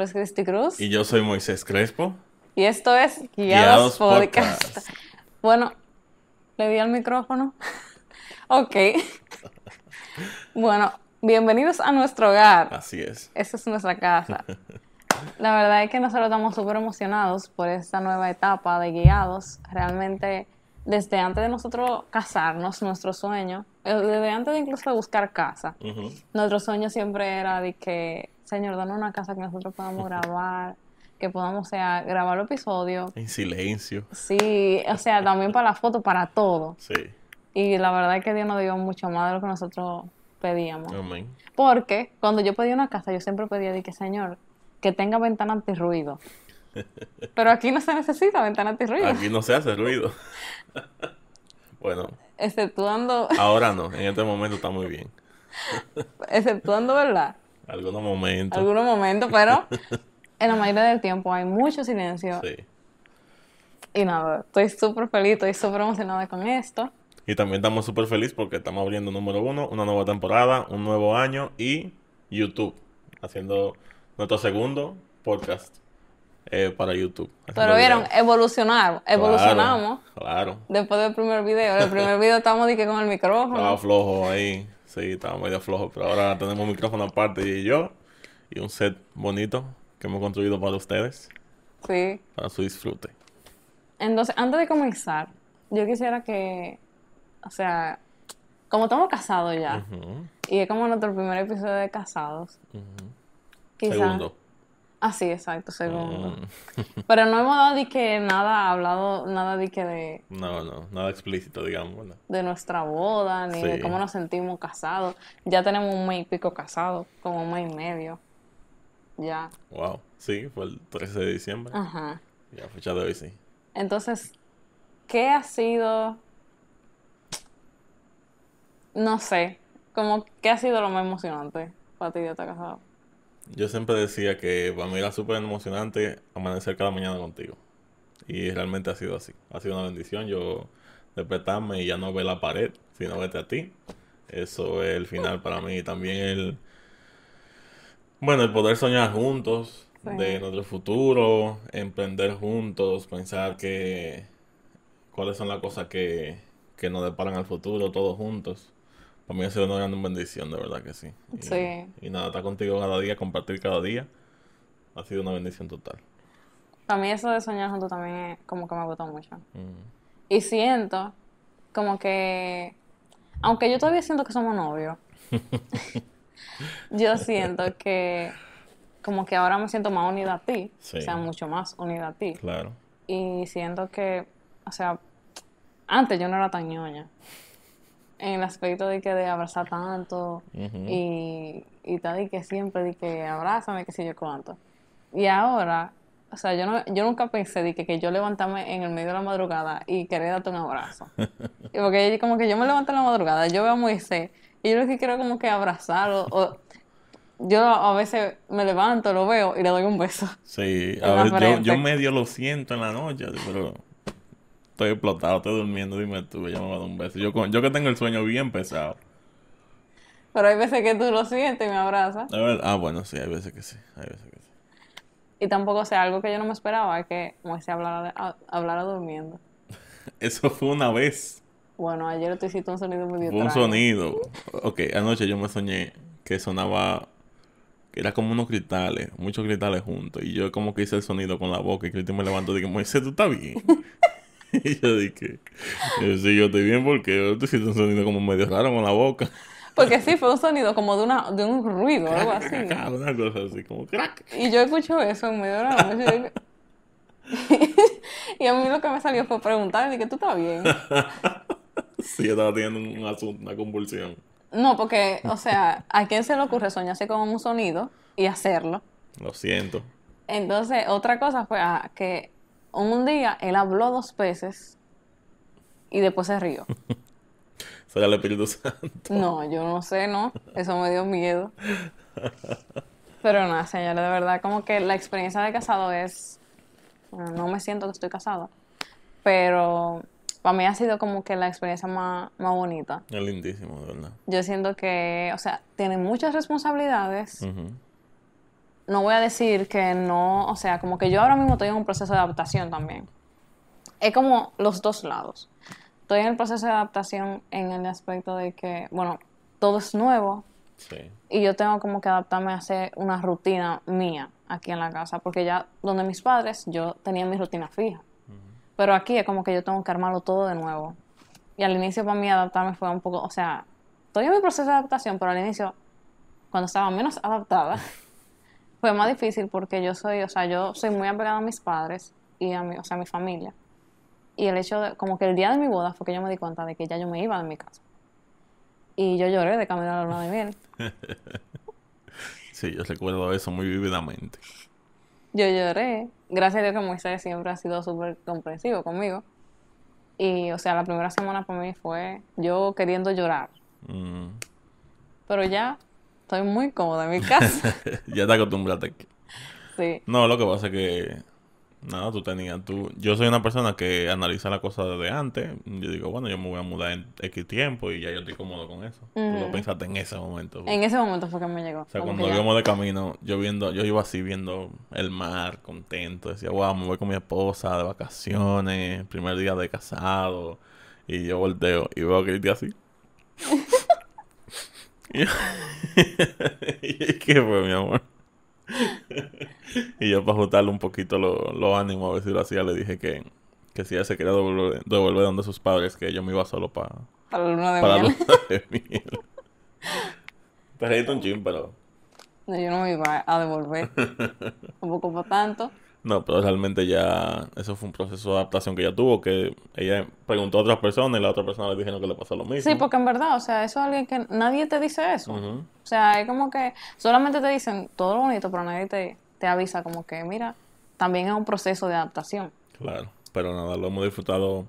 nombre es Cristi Cruz. Y yo soy Moisés Crespo. Y esto es Guiados, Guiados Podcast. Podcast. Bueno, le di al micrófono. ok. bueno, bienvenidos a nuestro hogar. Así es. Esta es nuestra casa. La verdad es que nosotros estamos súper emocionados por esta nueva etapa de guiados. Realmente, desde antes de nosotros casarnos, nuestro sueño, eh, desde antes de incluso buscar casa, nuestro sueño siempre era de que, Señor, danos una casa que nosotros podamos grabar, que podamos, o sea, grabar los episodios. En silencio. Sí, o sea, también para la foto, para todo. Sí. Y la verdad es que Dios nos dio mucho más de lo que nosotros pedíamos. Amén. Porque cuando yo pedía una casa, yo siempre pedía de que, Señor, que tenga ventana antirruido. Pero aquí no se necesita ventana antirruido. Aquí no se hace ruido. bueno, Exceptuando, ahora no. En este momento está muy bien. exceptuando, ¿verdad? Algunos momentos. Algunos momentos, pero en la mayoría del tiempo hay mucho silencio. Sí. Y nada, estoy súper feliz, estoy súper emocionada con esto. Y también estamos súper felices porque estamos abriendo número uno, una nueva temporada, un nuevo año y YouTube. Haciendo nuestro segundo podcast eh, para YouTube. Pero vieron, videos. evolucionar, evolucionamos. Claro. Después del primer video, el primer video estamos de que con el Estaba micrófono. flojo ahí. Sí, estaba medio flojo. Pero ahora tenemos un micrófono aparte y yo. Y un set bonito que hemos construido para ustedes. Sí. Para su disfrute. Entonces, antes de comenzar, yo quisiera que, o sea, como estamos casados ya, y es como nuestro primer episodio de casados, ujú. quizás... Segundo. Ah, sí, exacto, segundo. Mm, Pero no hemos dado de que nada, hablado nada de que de, No, no, nada explícito, digamos. ¿verdad? de nuestra boda, ni de cómo nos sentimos casados. Ya tenemos un mes y pico casados, como un mes y medio. Ya. Wow. Sí, fue el 13 de diciembre. Ajá. Ya, fecha de hoy, sí. Entonces, ¿qué ha sido? No sé, como qué ha sido lo más emocionante para ti de estar casado. Yo siempre decía que para mí era súper emocionante amanecer cada mañana contigo. Y realmente ha sido así. Ha sido una bendición. Yo despertarme y ya no ver la pared, sino verte a ti. Eso es el final para mí. Y también el... Bueno, el poder soñar juntos Sí. de nuestro futuro, emprender juntos, pensar que cuáles son las cosas que, que nos deparan al futuro, todos juntos. Para mí ha sido una gran bendición, de verdad que sí. Y, Sí. y nada, estar contigo cada día, compartir cada día, ha sido una bendición total. Para mí eso de soñar juntos también es como que me gustó mucho. Mm. Y siento como que, aunque yo todavía siento que somos novios, yo siento que como que ahora me siento más unida a ti, Sí. o sea, mucho más unida a ti. Claro. Y siento que, o sea, antes yo no era tan ñoña. En el aspecto de que de abrazar tanto y, y tal, y que siempre di que abrázame, que sé yo cuánto. Y ahora, o sea, yo, no, yo nunca pensé de que, que yo levantarme en el medio de la madrugada y querer darte un abrazo. y porque como que yo me levanto en la madrugada, yo veo a Moisés y yo lo que quiero como que abrazarlo. O, yo a veces me levanto, lo veo y le doy un beso. Sí, a ver, yo, yo medio lo siento en la noche, pero estoy explotado, estoy durmiendo, dime tú, ya me va a dar un beso. Yo, con- yo que tengo el sueño bien pesado. Pero hay veces que tú lo sientes y me abrazas. A ver, ah, bueno, sí, hay veces que sí, hay veces que sí. Y tampoco, sea, algo que yo no me esperaba es que Moisés hablara, a- hablara durmiendo. Eso fue una vez, Bueno, ayer tú hiciste un sonido medio fue un extraño. sonido. Ok, anoche yo me soñé que sonaba, que era como unos cristales, muchos cristales juntos. Y yo como que hice el sonido con la boca y Cristi me levantó y dije, Moisés, ¿tú estás bien? y yo dije, yo, sí, yo estoy bien porque tú hiciste un sonido como medio raro con la boca. Porque sí, fue un sonido como de, una, de un ruido, algo así. Una cosa así, como crack. Y yo escucho eso en medio de la noche. y a mí lo que me salió fue preguntarle que tú estás bien. Sí, yo estaba teniendo un asunto, una convulsión. No, porque, o sea, ¿a quién se le ocurre soñarse con un sonido y hacerlo? Lo siento. Entonces, otra cosa fue ah, que un día él habló dos veces y después se rió. Soy el Espíritu Santo. No, yo no sé, ¿no? Eso me dio miedo. Pero nada, señores, de verdad, como que la experiencia de casado es... bueno, no me siento que estoy casada, pero para mí ha sido como que la experiencia más, más bonita. Es lindísimo, de verdad. Yo siento que, o sea, tiene muchas responsabilidades, Ujú. No voy a decir que no, o sea, como que yo ahora mismo estoy en un proceso de adaptación también. Es como los dos lados. Estoy en el proceso de adaptación en el aspecto de que, bueno, todo es nuevo Sí. y yo tengo como que adaptarme a hacer una rutina mía aquí en la casa, porque ya donde mis padres yo tenía mi rutina fija. Pero aquí es como que yo tengo que armarlo todo de nuevo. Y al inicio para mí adaptarme fue un poco, o sea, estoy en mi proceso de adaptación, pero al inicio, cuando estaba menos adaptada, fue más difícil porque yo soy, o sea, yo soy muy apegada a mis padres y a mi, o sea, a mi familia. Y el hecho de, como que el día de mi boda fue que yo me di cuenta de que ya yo me iba de mi casa. Y yo lloré de camino a la luna de miel. Sí, yo recuerdo eso muy vívidamente. Yo lloré. Gracias a Dios que Moisés siempre ha sido súper comprensivo conmigo. Y, o sea, la primera semana para mí fue yo queriendo llorar. Mm. Pero ya estoy muy cómoda en mi casa. ya te acostumbraste aquí. sí. No, lo que pasa es que nada, tú tenías tú. Yo soy una persona que analiza la cosa desde antes. Yo digo, bueno, yo me voy a mudar en X tiempo y ya yo estoy cómodo con eso. Tú lo pensaste en ese momento. En ese momento fue que me llegó. O sea, cuando ya. íbamos de camino, yo viendo, yo iba así viendo el mar, contento, decía, wow, me voy con mi esposa de vacaciones, primer día de casado, y yo volteo y veo que dice así. y yo, ¿Y qué fue, mi amor? y yo para ajustarle un poquito lo- los ánimos, a ver si lo hacía, le dije que, que si ella se quería devolver, devolver donde sus padres, que yo me iba solo para Para la luna de para la miel. luna de miel. Te reíste un chin, pero... No, yo no me iba a devolver. Tampoco para tanto. No, pero realmente ya eso fue un proceso de adaptación que ella tuvo, que ella preguntó a otras personas y la otra persona le dijeron que le pasó lo mismo. Sí, porque en verdad, o sea, eso es alguien que nadie te dice eso. Ujú, O sea, es como que solamente te dicen todo lo bonito, pero nadie te, te avisa como que, mira, también es un proceso de adaptación. Claro, pero nada, lo hemos disfrutado,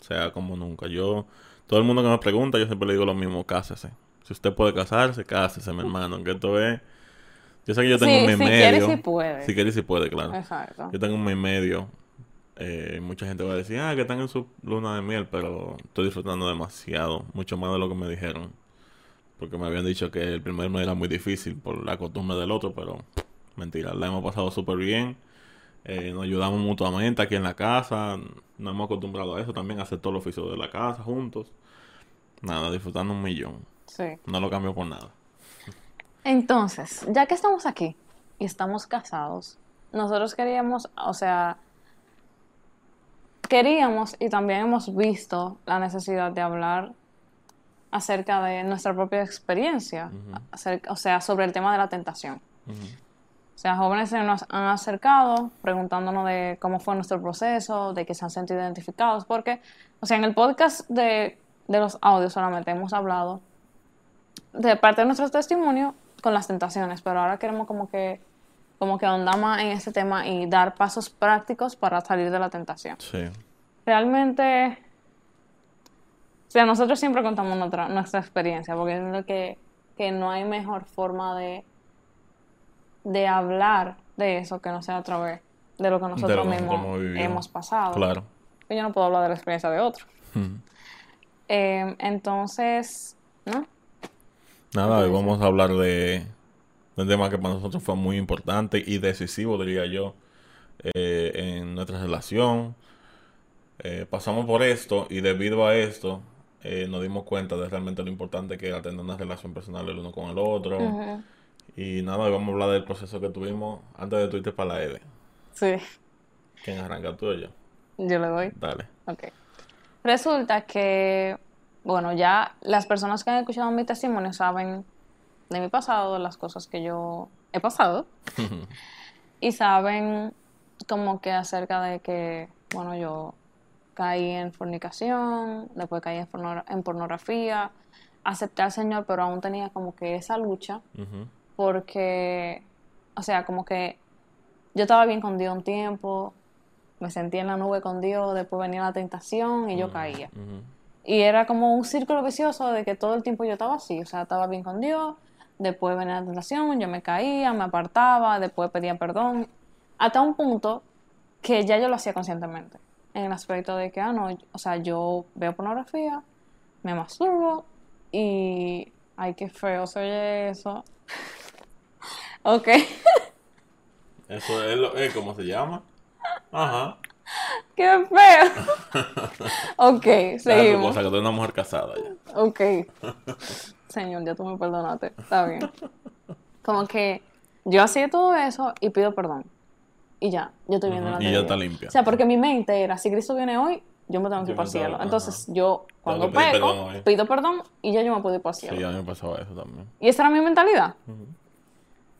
sea como nunca. Yo, todo el mundo que me pregunta, yo siempre le digo lo mismo, cásese. Si usted puede casarse, cásese, mi hermano, aunque esto es... Yo sé que yo tengo Sí, un mes si medio. quiere, sí puede. Si quiere, sí puede, claro. Exacto. Yo tengo un mes y medio. Eh, mucha gente va a decir, ah, que están en su luna de miel, pero estoy disfrutando demasiado, mucho más de lo que me dijeron. Porque me habían dicho que el primer mes era muy difícil por la costumbre del otro, pero mentira, la hemos pasado súper bien. Eh, nos ayudamos mutuamente aquí en la casa, nos hemos acostumbrado a eso también, a hacer todo el oficio de la casa juntos. Nada, disfrutando un millón. Sí. No lo cambio por nada. Entonces, ya que estamos aquí y estamos casados, nosotros queríamos, o sea, queríamos y también hemos visto la necesidad de hablar acerca de nuestra propia experiencia, acerca- o sea, sobre el tema de la tentación. O sea, jóvenes se nos han acercado preguntándonos de cómo fue nuestro proceso, de que se han sentido identificados, porque, o sea, en el podcast de, de los audios solamente hemos hablado de parte de nuestro testimonio con las tentaciones, pero ahora queremos como que, como que ahondar más en ese tema y dar pasos prácticos para salir de la tentación. Sí. Realmente, o sea, nosotros siempre contamos nuestra, nuestra experiencia, porque es lo que, que no hay mejor forma de, de hablar de eso que no sea a través de lo que nosotros lo mismos nosotros hemos pasado. Claro. Yo no puedo hablar de la experiencia de otro. Eh, entonces, ¿no? Nada, hoy vamos a hablar de, de un tema que para nosotros fue muy importante y decisivo, diría yo, eh, en nuestra relación. Eh, pasamos por esto y debido a esto eh, nos dimos cuenta de realmente lo importante que era tener una relación personal el uno con el otro. Y nada, hoy vamos a hablar del proceso que tuvimos antes de Twitter para la EDE. Sí, ¿Quién arranca tú o yo? yo le doy. Dale. Ok. Resulta que, bueno, ya las personas que han escuchado mi testimonio saben de mi pasado, de las cosas que yo he pasado, y saben como que acerca de que, bueno, yo caí en fornicación, después caí en, porno- en pornografía, acepté al Señor, pero aún tenía como que esa lucha, porque, o sea, como que yo estaba bien con Dios un tiempo, me sentí en la nube con Dios, después venía la tentación y yo caía. Ujú. Y era como un círculo vicioso de que todo el tiempo yo estaba así, o sea, estaba bien con Dios, después venía la tentación, yo me caía, me apartaba, después pedía perdón, hasta un punto que ya yo lo hacía conscientemente, en el aspecto de que, ah, no, o sea, yo veo pornografía, me masturbo y, ay, qué feo se oye eso. ok, Eso es, lo, es como se llama. Ajá. ¡Qué feo! ok, seguimos. cosa que tú eres una mujer casada ya. Ok. Señor, ya tú me perdonaste. Está bien. Como que yo hacía todo eso y pido perdón. Y ya, yo estoy viendo Ujú, la y ya está limpia. O sea, porque mi mente era, si Cristo viene hoy, yo me tengo que ir para el cielo. ajá. Entonces yo, cuando peco, perdón hoy. pido perdón y ya yo me puedo ir para el cielo. Sí, a mí me pasaba eso también. Y esa era mi mentalidad.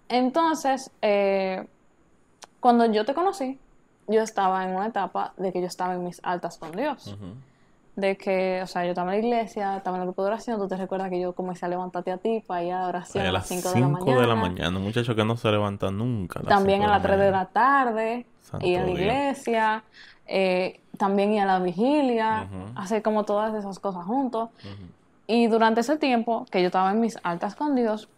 Entonces, eh, cuando yo te conocí, yo estaba en una etapa de que yo estaba en mis altas con Dios. Ujú. De que, o sea, yo estaba en la iglesia, estaba en el grupo de oración, tú te recuerdas que yo comencé a levantarte a ti para ir a oración Ay, a a las las 5 5 de la mañana. de la mañana. Un muchacho que no se levanta nunca. las También a las 3 de la tarde, Santo ir a la Dios. iglesia, eh, también ir a la vigilia, Ujú. hacer como todas esas cosas juntos. Ujú. Y durante ese tiempo que yo estaba en mis altas con Dios,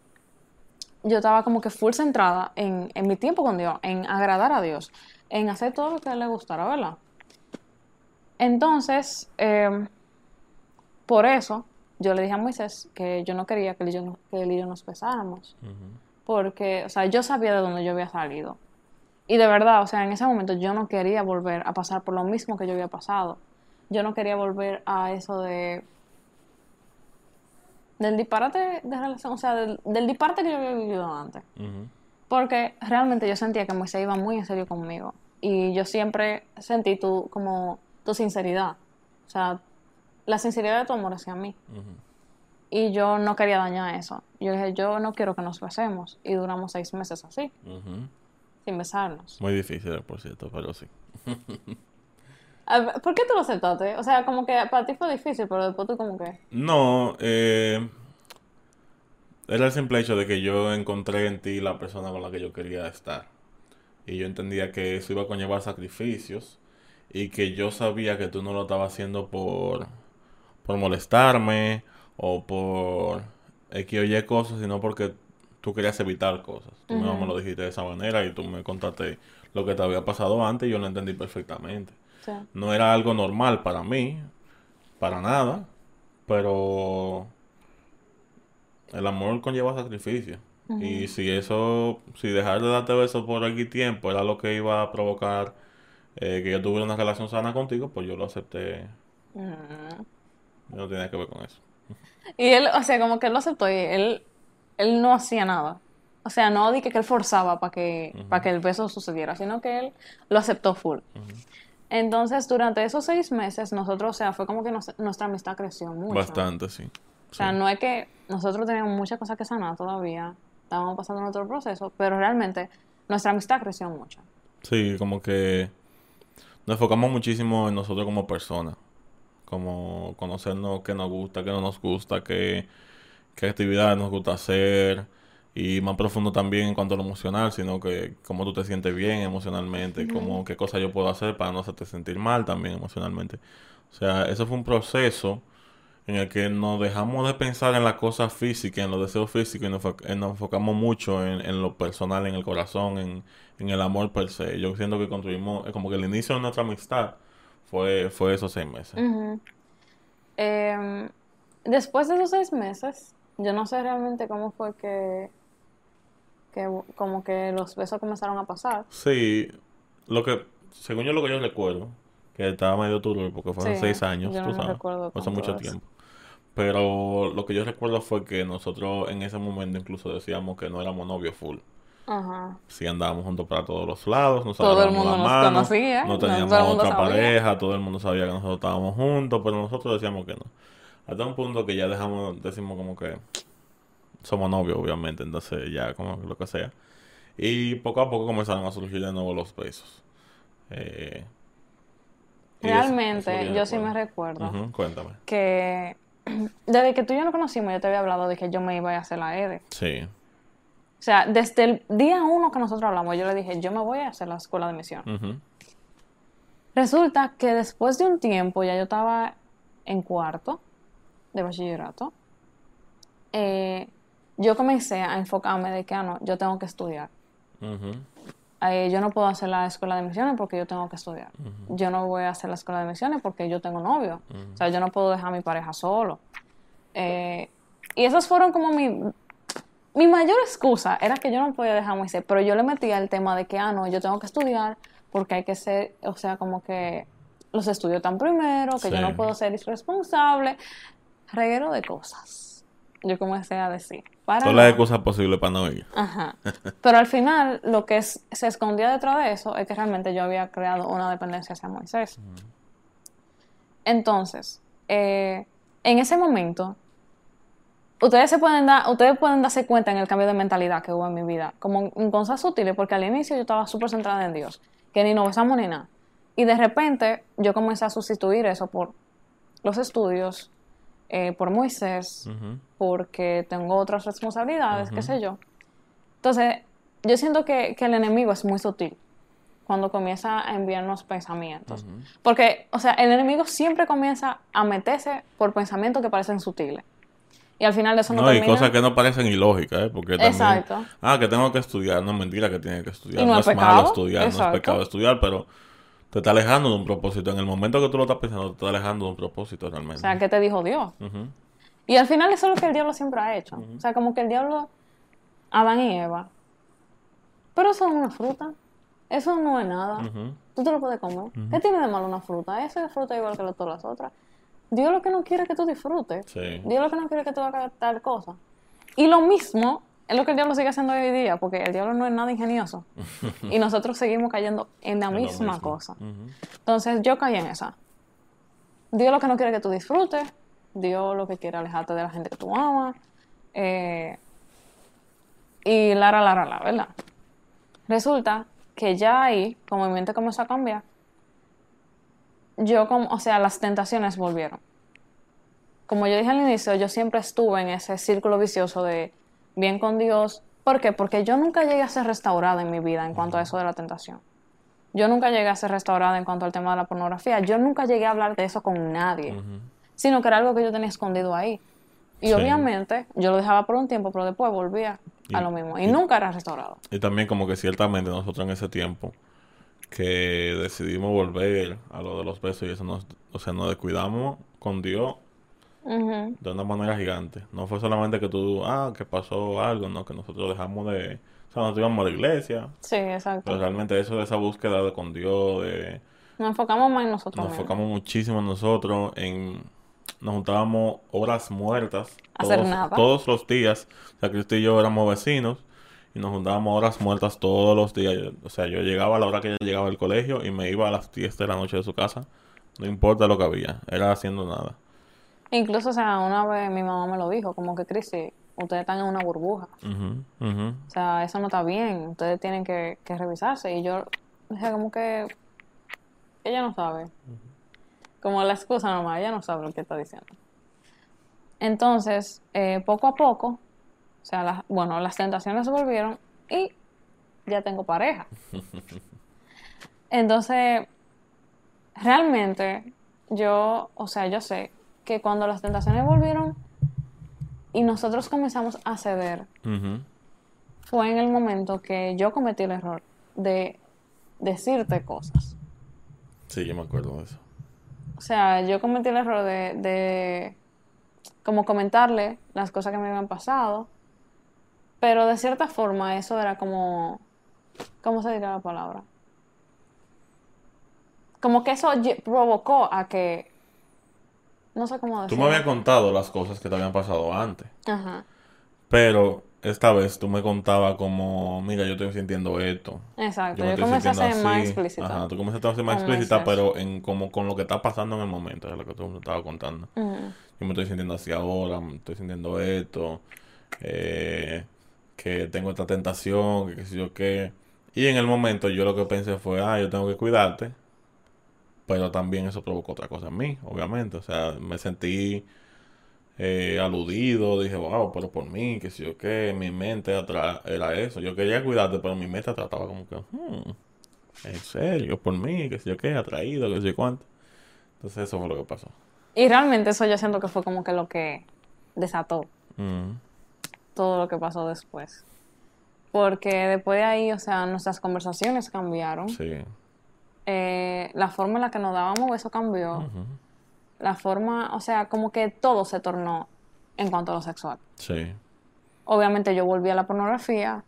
yo estaba como que full centrada en, en mi tiempo con Dios, en agradar a Dios, en hacer todo lo que le gustara, ¿verdad? Entonces, eh, por eso yo le dije a Moisés que yo no quería que él y yo, que él y yo nos besáramos, porque, o sea, yo sabía de dónde yo había salido. Y de verdad, o sea, en ese momento yo no quería volver a pasar por lo mismo que yo había pasado. Yo no quería volver a eso de del disparate de relación, o sea, del, del disparate que yo había vivido antes. Porque realmente yo sentía que Moisés iba muy en serio conmigo. Y yo siempre sentí tu, como tu sinceridad. O sea, la sinceridad de tu amor hacia mí. Y yo no quería dañar eso. Yo dije, yo no quiero que nos besemos. Y duramos seis meses así, sin besarnos. Muy difícil, por cierto, pero sí. Ver, ¿Por qué tú lo aceptaste? O sea, como que para ti fue difícil, pero después tú como que... No, eh, era el simple hecho de que yo encontré en ti la persona con la que yo quería estar. Y yo entendía que eso iba a conllevar sacrificios y que yo sabía que tú no lo estabas haciendo por, por molestarme o por X o Y cosas, sino porque tú querías evitar cosas. Tú mismo me lo dijiste de esa manera y tú me contaste lo que te había pasado antes y yo lo entendí perfectamente no era algo normal para mí, para nada, pero el amor conlleva sacrificio. Y si eso, si dejar de darte besos por algún tiempo era lo que iba a provocar eh, que yo tuviera una relación sana contigo, pues yo lo acepté. mm. No tenía que ver con eso. Y él, o sea, como que él lo aceptó y él, él no hacía nada. O sea, no dije que él forzaba para que, para que el beso sucediera, sino que él lo aceptó full. Entonces, durante esos seis meses, nosotros, o sea, fue como que nos- nuestra amistad creció mucho. Bastante, sí. O sea, no es que nosotros teníamos muchas cosas que sanar todavía, estábamos pasando nuestro proceso, pero realmente nuestra amistad creció mucho. Sí, como que nos enfocamos muchísimo en nosotros como personas, como conocernos qué nos gusta, qué no nos gusta, qué, qué actividades nos gusta hacer y más profundo también en cuanto a lo emocional, sino que cómo tú te sientes bien emocionalmente, cómo, qué cosas yo puedo hacer para no hacerte sentir mal también emocionalmente. O sea, eso fue un proceso en el que nos dejamos de pensar en las cosas físicas, en los deseos físicos y nos, eh, nos enfocamos mucho en, en lo personal, en el corazón, en, en el amor per se. Yo siento que construimos, eh, como que el inicio de nuestra amistad fue, fue esos seis meses. Em, después de esos seis meses, yo no sé realmente cómo fue que, que como que los besos comenzaron a pasar. Sí, lo que, según yo lo que yo recuerdo, que estaba medio turbio porque fueron Sí, seis años, yo tú no me sabes, hace mucho tiempo. Pero lo que yo recuerdo fue que nosotros en ese momento incluso decíamos que no éramos novios full. Ajá. Sí andábamos juntos para todos los lados, nos Todo el mundo nos mano, conocía, no no- teníamos mundo otra sabía. pareja, todo el mundo sabía que nosotros estábamos juntos, pero nosotros decíamos que no. Hasta un punto que ya dejamos, decimos como que somos novios, obviamente, entonces ya como lo que sea. Y poco a poco comenzaron a surgir de nuevo los besos. Eh, eso- eso Realmente, yo sí me recuerdo Ujú, cuéntame. que desde que tú y yo nos conocimos, yo te había hablado de que yo me iba a hacer la EDE. Sí. O sea, desde el día uno que nosotros hablamos, yo le dije, yo me voy a hacer la escuela de misión. Resulta que después de un tiempo, ya yo estaba en cuarto de bachillerato, eh, yo comencé a enfocarme de que, ah, no, yo tengo que estudiar. ujú, Eh, yo no puedo hacer la escuela de misiones porque yo tengo que estudiar. Yo no voy a hacer la escuela de misiones porque yo tengo novio. O sea, yo no puedo dejar a mi pareja solo. Eh, y esos fueron como mi, mi mayor excusa era que yo no podía dejar a Moisés, pero yo le metía el tema de que, ah, no, yo tengo que estudiar porque hay que ser, o sea, como que los estudios tan primero, que yo no puedo ser irresponsable, reguero de cosas. Yo comencé a decir. Para Todas las excusas posibles para no ir. Ajá. Pero al final, lo que es- se escondía detrás de eso es que realmente yo había creado una dependencia hacia Moisés. Entonces, eh, en ese momento, ustedes se pueden dar, ustedes pueden darse cuenta en el cambio de mentalidad que hubo en mi vida, como en cosas sutiles, porque al inicio yo estaba súper centrada en Dios, que ni nos besamos ni nada. Y de repente yo comencé a sustituir eso por los estudios, eh, por Moisés, Ujú. porque tengo otras responsabilidades, qué sé yo. Entonces, yo siento que, que el enemigo es muy sutil cuando comienza a enviarnos pensamientos. Porque, o sea, el enemigo siempre comienza a meterse por pensamientos que parecen sutiles. Y al final de eso no, No, y termina. cosas que no parecen ilógicas, ¿eh? Porque también... Exacto. Ah, que tengo que estudiar. No, mentira que tienes que estudiar. Y no no es es malo estudiar, no exacto. es pecado estudiar, pero te está alejando de un propósito. En el momento que tú lo estás pensando, te está alejando de un propósito realmente. O sea, ¿qué te dijo Dios? Y al final eso es lo que el diablo siempre ha hecho. O sea, como que el diablo, Adán y Eva. Pero eso es una fruta. Eso no es nada. Tú te lo puedes comer. ¿Qué tiene de malo una fruta? Esa es fruta igual que todas las otras. Dios lo que no quiere es que tú disfrutes. Sí. Dios lo que no quiere es que tú hagas tal cosa. Y lo mismo es lo que el diablo sigue haciendo hoy día, porque el diablo no es nada ingenioso. y nosotros seguimos cayendo en la misma cosa. Entonces yo caí en esa. Dios lo que no quiere que tú disfrutes. Dios lo que quiere alejarte de la gente que tú amas. Eh, y la, la, la, la, ¿verdad? Resulta que ya ahí, como mi mente comenzó a cambiar, yo como, o sea, las tentaciones volvieron. Como yo dije al inicio, yo siempre estuve en ese círculo vicioso de bien con Dios. ¿Por qué? Porque yo nunca llegué a ser restaurada en mi vida en cuanto a eso de la tentación. Yo nunca llegué a ser restaurada en cuanto al tema de la pornografía. Yo nunca llegué a hablar de eso con nadie, sino que era algo que yo tenía escondido ahí. Y Sí. obviamente yo lo dejaba por un tiempo, pero después volvía a lo mismo. Y, y- nunca era restaurado. Y también como que ciertamente nosotros en ese tiempo que decidimos volver a lo de los besos y eso, nos, o sea, nos descuidamos con Dios De una manera gigante. No fue solamente que tú, ah, que pasó algo, no, que nosotros dejamos de, o sea, nosotros íbamos a la iglesia, Sí, exacto. pero realmente eso de esa búsqueda de con Dios, de, Nos enfocamos más en nosotros nos mismos. enfocamos muchísimo en nosotros, en, nos juntábamos horas muertas, Hacer todos, nada. todos los días, o sea, Cristo y yo éramos vecinos, y nos juntábamos horas muertas todos los días, o sea, yo llegaba a la hora que ella llegaba al colegio y me iba a las 10 de la noche de su casa, no importa lo que había, era haciendo nada. Incluso, o sea, una vez mi mamá me lo dijo, como que, Cristi, ustedes están en una burbuja. O sea, eso no está bien. Ustedes tienen que, que revisarse. Y yo dije como que ella no sabe. Como la excusa nomás, ella no sabe lo que está diciendo. Entonces, eh, poco a poco, o sea, las- bueno, las tentaciones volvieron y ya tengo pareja. Entonces, realmente, yo, o sea, yo sé que cuando las tentaciones volvieron y nosotros comenzamos a ceder, fue en el momento que yo cometí el error de decirte cosas. Sí, yo me acuerdo de eso. O sea, yo cometí el error de, de como comentarle las cosas que me habían pasado, pero de cierta forma eso era como, ¿cómo se diría la palabra? Como que eso provocó a que, no sé cómo Tú decirlo. me habías contado las cosas que te habían pasado antes, Ajá, pero esta vez tú me contabas como, mira, yo estoy sintiendo esto. exacto. me Yo, estoy comencé a ser sintiendo más así. explícita. Ajá, tú comenzaste a ser más explícita, pero en como con lo que está pasando en el momento, es lo que tú me estabas contando. Ujú. Yo me estoy sintiendo así ahora, me estoy sintiendo esto, eh, que tengo esta tentación, que qué sé yo qué. Y en el momento yo lo que pensé fue, ah, yo tengo que cuidarte. Pero también eso provocó otra cosa en mí, obviamente. O sea, me sentí eh, aludido, dije, wow, pero por mí, que sé yo qué, mi mente atra- era eso. Yo quería cuidarte, pero mi mente trataba como que, hmm, en serio, por mí, que sé yo qué, atraído, que sé yo cuánto. Entonces eso fue lo que pasó. Y realmente eso yo siento que fue como que lo que desató Mm. todo lo que pasó después. Porque después de ahí, o sea, nuestras conversaciones cambiaron. Sí. Eh, la forma en la que nos dábamos eso cambió. La forma, o sea, como que todo se tornó en cuanto a lo sexual. Sí. obviamente yo volví a la pornografía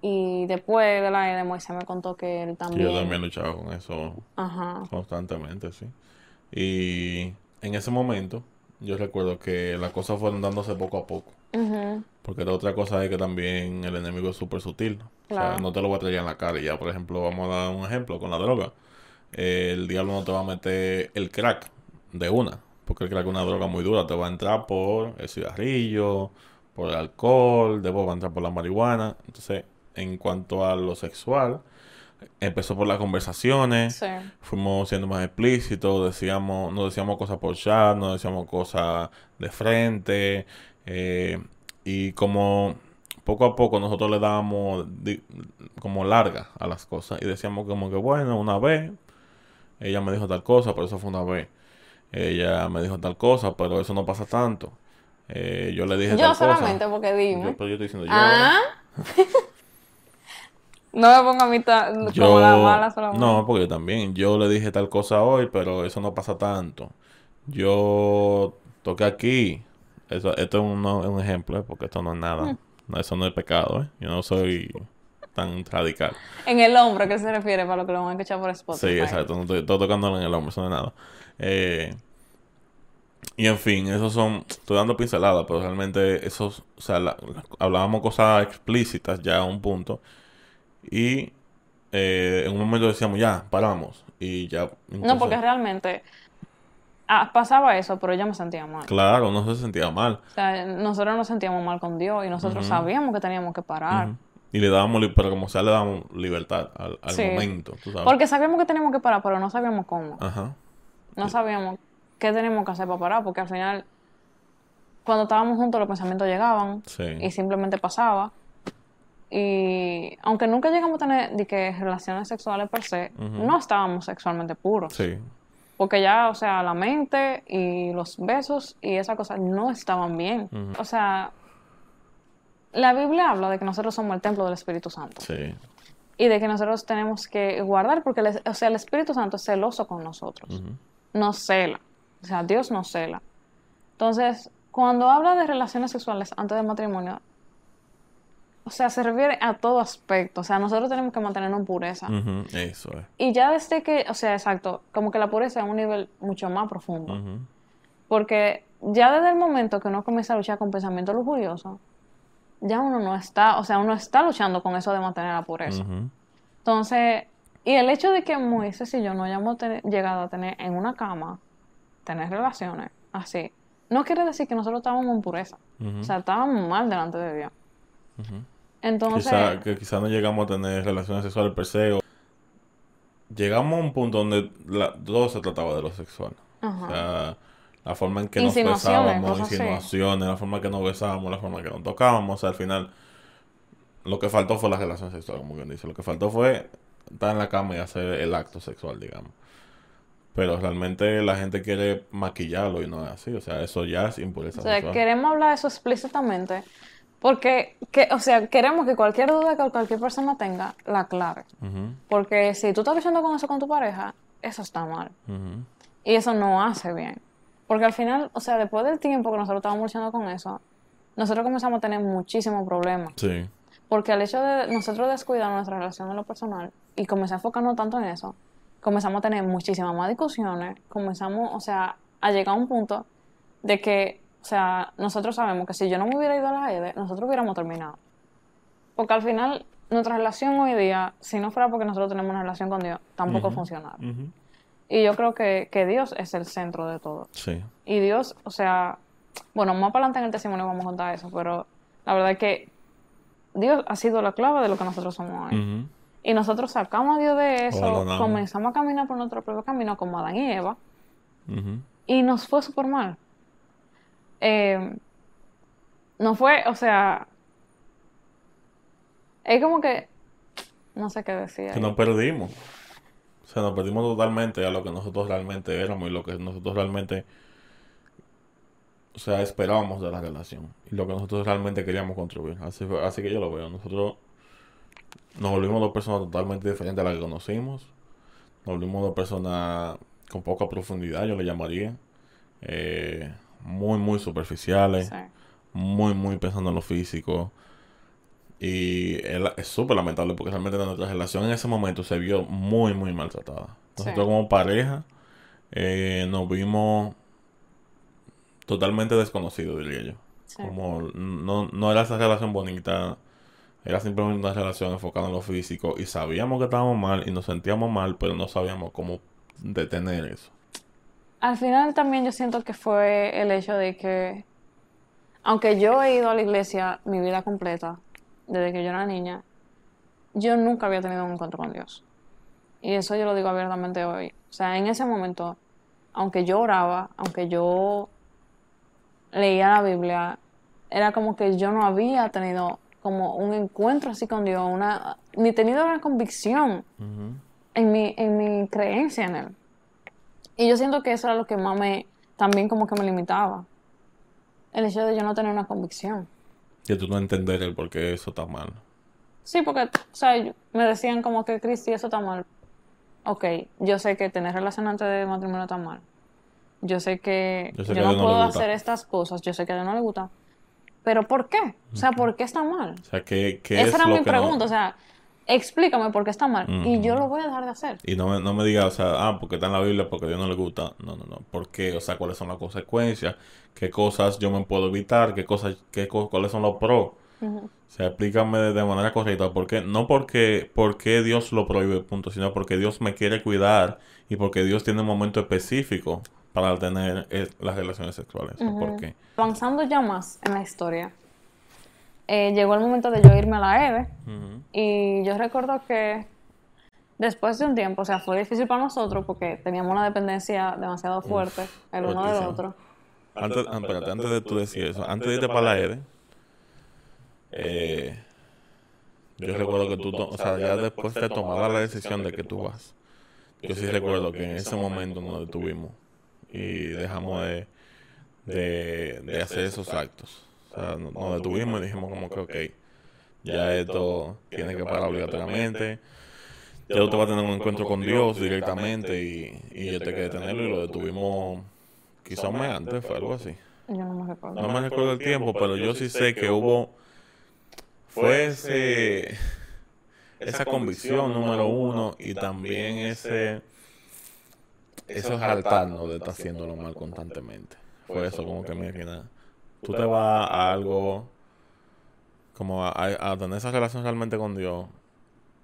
y después de la de Moisés me contó que él también... yo también luchaba con eso Ajá. constantemente, sí. Y en ese momento, yo recuerdo que las cosas fueron dándose poco a poco. Porque la otra cosa es que también el enemigo es súper sutil. O sea, no te lo voy a traer en la cara. Y ya, por ejemplo, vamos a dar un ejemplo con la droga. El diablo no te va a meter el crack de una. Porque el crack es una droga muy dura. Te va a entrar por el cigarrillo, por el alcohol, después va a entrar por la marihuana. Entonces, en cuanto a lo sexual, empezó por las conversaciones Sí. fuimos siendo más explícitos, decíamos, no decíamos cosas por chat, no decíamos cosas de frente, eh, y como poco a poco nosotros le dábamos como larga a las cosas y decíamos como que bueno, una vez ella me dijo tal cosa, pero eso fue una vez. Ella me dijo tal cosa, pero eso no pasa tanto. Eh, yo le dije Yo tal cosa. solamente porque dime. Yo, pero yo estoy diciendo yo. Ah. no me ponga a mí ta- como la mala solamente. no, porque yo también, yo le dije tal cosa hoy, pero eso no pasa tanto. Yo toqué aquí, eso, esto es un, no- es un ejemplo, ¿eh? porque esto no es nada, Mm. No, eso no es pecado, ¿eh? Yo no soy tan radical. En el hombre, ¿qué se refiere para lo que lo van a escuchar por Spotify? Sí, exacto, no estoy, estoy tocándolo en el hombro, eso no es nada. Eh, y en fin, esos son, estoy dando pinceladas, pero realmente esos, o sea, la- la- hablábamos cosas explícitas ya a un punto. Y eh, en un momento decíamos, ya, paramos. Y ya. No, porque realmente ah, pasaba eso, pero yo me sentía mal. Claro, no se sentía mal. O sea, nosotros nos sentíamos mal con Dios y nosotros sabíamos que teníamos que parar. Y le dábamos, pero como sea, le dábamos libertad al, al Sí. momento, tú sabes. Porque sabíamos que teníamos que parar, pero no sabíamos cómo. Ajá. No sabíamos qué teníamos que hacer para parar, porque al final, cuando estábamos juntos, los pensamientos llegaban Sí. y simplemente pasaba. Y aunque nunca llegamos a tener de que relaciones sexuales per se, no estábamos sexualmente puros. Sí. Porque ya, o sea, la mente y los besos y esas cosas no estaban bien. O sea, la Biblia habla de que nosotros somos el templo del Espíritu Santo. Sí. Y de que nosotros tenemos que guardar, porque el, o sea, el Espíritu Santo es celoso con nosotros. Ujú. Nos cela. O sea, Dios nos cela. Entonces, cuando habla de relaciones sexuales antes del matrimonio, o sea, se refiere a todo aspecto. O sea, nosotros tenemos que mantenernos en pureza. Eso es. Y ya desde que, o sea, exacto, como que la pureza es a un nivel mucho más profundo. Porque ya desde el momento que uno comienza a luchar con pensamientos lujuriosos, ya uno no está, o sea, uno está luchando con eso de mantener la pureza. Entonces, y el hecho de que Moisés y yo no hayamos llegado a tener en una cama, tener relaciones así, no quiere decir que nosotros estábamos en pureza. O sea, estábamos mal delante de Dios. Entonces, Quizá, que quizá no llegamos a tener relaciones sexuales per se. o- Llegamos a un punto donde la- todo se trataba de lo sexual. Ajá. O sea, la forma en que nos besábamos, así. insinuaciones, la forma en que nos besábamos, la forma en que nos tocábamos. O sea, al final, lo que faltó fue la relación sexual, como quien dice. Lo que faltó fue estar en la cama y hacer el acto sexual, digamos. Pero realmente la gente quiere maquillarlo y no es así. O sea, eso ya es impureza o sea, sexual. queremos hablar de eso explícitamente porque, que, o sea, queremos que cualquier duda que cualquier persona tenga, la aclare. Porque si tú estás luchando con eso con tu pareja, eso está mal. Y eso no hace bien. Porque al final, o sea, después del tiempo que nosotros estábamos luchando con eso, nosotros comenzamos a tener muchísimos problemas. Sí. Porque al hecho de nosotros descuidar nuestra relación en lo personal y comenzar a enfocarnos tanto en eso, comenzamos a tener muchísimas más discusiones, comenzamos, o sea, a llegar a un punto de que, o sea, nosotros sabemos que si yo no me hubiera ido a la EDE, nosotros hubiéramos terminado. Porque al final, nuestra relación hoy día, si no fuera porque nosotros tenemos una relación con Dios, tampoco Ujú. funcionara. Y yo creo que, que Dios es el centro de todo. Sí. Y Dios, o sea, bueno, más para adelante en el testimonio vamos a contar eso, pero la verdad es que Dios ha sido la clave de lo que nosotros somos hoy. Y nosotros sacamos a Dios de eso, Abandonamos. comenzamos a caminar por nuestro propio camino como Adán y Eva, y nos fue súper mal. Eh, no fue, o sea, es como que, no sé qué decir. Que ahí. nos perdimos. O sea, nos perdimos totalmente a lo que nosotros realmente éramos y lo que nosotros realmente, o sea, esperábamos de la relación y lo que nosotros realmente queríamos construir. Así, fue- así que yo lo veo. Nosotros nos volvimos dos personas totalmente diferentes a las que conocimos. Nos volvimos dos personas con poca profundidad, yo le llamaría. Eh, muy, muy superficiales. Sí. muy, muy pensando en lo físico. Y es súper lamentable porque realmente nuestra relación en ese momento se vio muy, muy maltratada. Nosotros como pareja eh, nos vimos totalmente desconocidos, diría yo. Como no, no era esa relación bonita, era simplemente una relación enfocada en lo físico y sabíamos que estábamos mal y nos sentíamos mal, pero no sabíamos cómo detener eso. Al final también yo siento que fue el hecho de que, aunque yo he ido a la iglesia mi vida completa, desde que yo era niña, yo nunca había tenido un encuentro con Dios. Y eso yo lo digo abiertamente hoy. O sea, en ese momento, aunque yo oraba, aunque yo leía la Biblia, era como que yo no había tenido como un encuentro así con Dios, una, ni tenido una convicción en, mi, en mi creencia en Él. Y yo siento que eso era lo que más me, también como que me limitaba. El hecho de yo no tener una convicción. Y tú no entender el por qué eso está mal. Sí, porque, o sea, me decían como que, Cristi, eso está mal. Ok, yo sé que tener relación antes de matrimonio está mal. Yo sé que yo, no, puedo hacer estas cosas. Yo sé que a él no le gusta. Pero ¿por qué? O sea, ¿por qué está mal? O sea, ¿qué, qué Esa era mi pregunta. O sea, explícame por qué está mal. Y yo lo voy a dejar de hacer. Y no me, no me digas, o sea, ah, porque está en la Biblia, porque a Dios no le gusta. No, no, no. ¿Por qué? O sea, ¿cuáles son las consecuencias? ¿Qué cosas yo me puedo evitar? ¿Qué cosas, qué, cuáles son los pros? O sea, explícame de, manera correcta. ¿Por qué? No porque, porque Dios lo prohíbe, punto, sino porque Dios me quiere cuidar y porque Dios tiene un momento específico para tener eh, las relaciones sexuales. ¿Por qué? Avanzando ya más en la historia, eh, llegó el momento de yo irme a la EVE y yo recuerdo que después de un tiempo, o sea, fue difícil para nosotros porque teníamos una dependencia demasiado fuerte el uno del otro. Antes, ah, antes de tú decir eso, antes de irte para la EVE, eh, yo recuerdo que tú, o sea, ya después de tomar la decisión de que tú vas, yo sí recuerdo que en ese momento nos detuvimos y dejamos de, de hacer esos actos. O sea, nos detuvimos y dijimos como que, ok, ya esto tiene que parar obligatoriamente. Ya usted va a tener un encuentro con Dios directamente y, y yo te que detenerlo y lo detuvimos quizá un mes antes, fue algo así. Yo no me recuerdo. No me recuerdo el tiempo, pero yo sí sé que hubo, fue ese, esa convicción número uno y también ese, eso jaltarnos de estar haciéndolo mal constantemente. Fue eso como que me nada tú te vas a algo como a, tener esa relación realmente con Dios,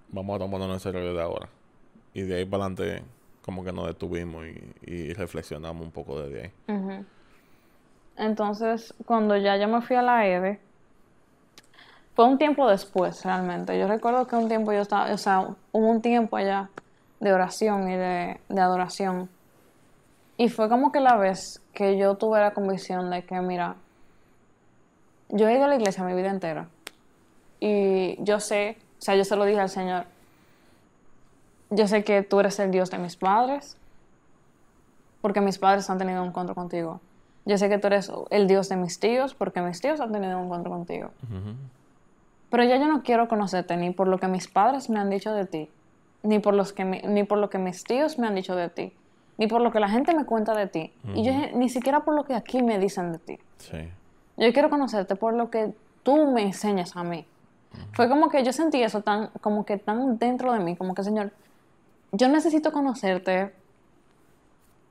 vamos a tomarnos en serio de ahora. Y de ahí para adelante, como que nos detuvimos y, reflexionamos un poco desde ahí. Entonces, cuando ya yo me fui a la EVE, fue un tiempo después realmente. Yo recuerdo que un tiempo yo estaba, o sea, hubo un tiempo allá de oración y de adoración. Y fue como que la vez que yo tuve la convicción de que, mira, yo he ido a la iglesia mi vida entera. Y yo sé, o sea, yo se lo dije al Señor, yo sé que tú eres el Dios de mis padres, porque mis padres han tenido un encuentro contigo. Yo sé que tú eres el Dios de mis tíos, porque mis tíos han tenido un encuentro contigo. Pero ya yo no quiero conocerte ni por lo que mis padres me han dicho de ti, ni por, los que ni por lo que mis tíos me han dicho de ti, ni por lo que la gente me cuenta de ti. Y yo ni siquiera por lo que aquí me dicen de ti. Sí. Yo quiero conocerte por lo que tú me enseñas a mí. Fue como que yo sentí eso tan, como que tan dentro de mí, como que, Señor, yo necesito conocerte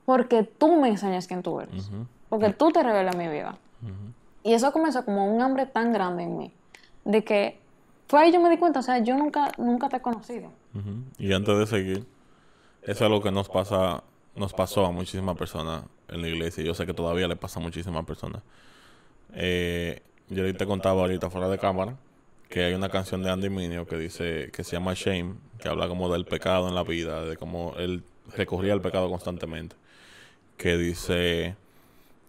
porque tú me enseñas quién tú eres. Porque tú te revelas mi vida. Y eso comenzó como un hambre tan grande en mí, de que fue ahí yo me di cuenta, o sea, yo nunca, nunca te he conocido. Y antes de seguir, eso es algo que nos pasa, nos pasó a muchísimas personas en la iglesia. Yo sé que todavía le pasa a muchísimas personas. Eh, yo te contaba ahorita fuera de cámara que hay una canción de Andy Minio que dice que se llama Shame, que habla como del pecado en la vida, de cómo él recurría al pecado constantemente. Que dice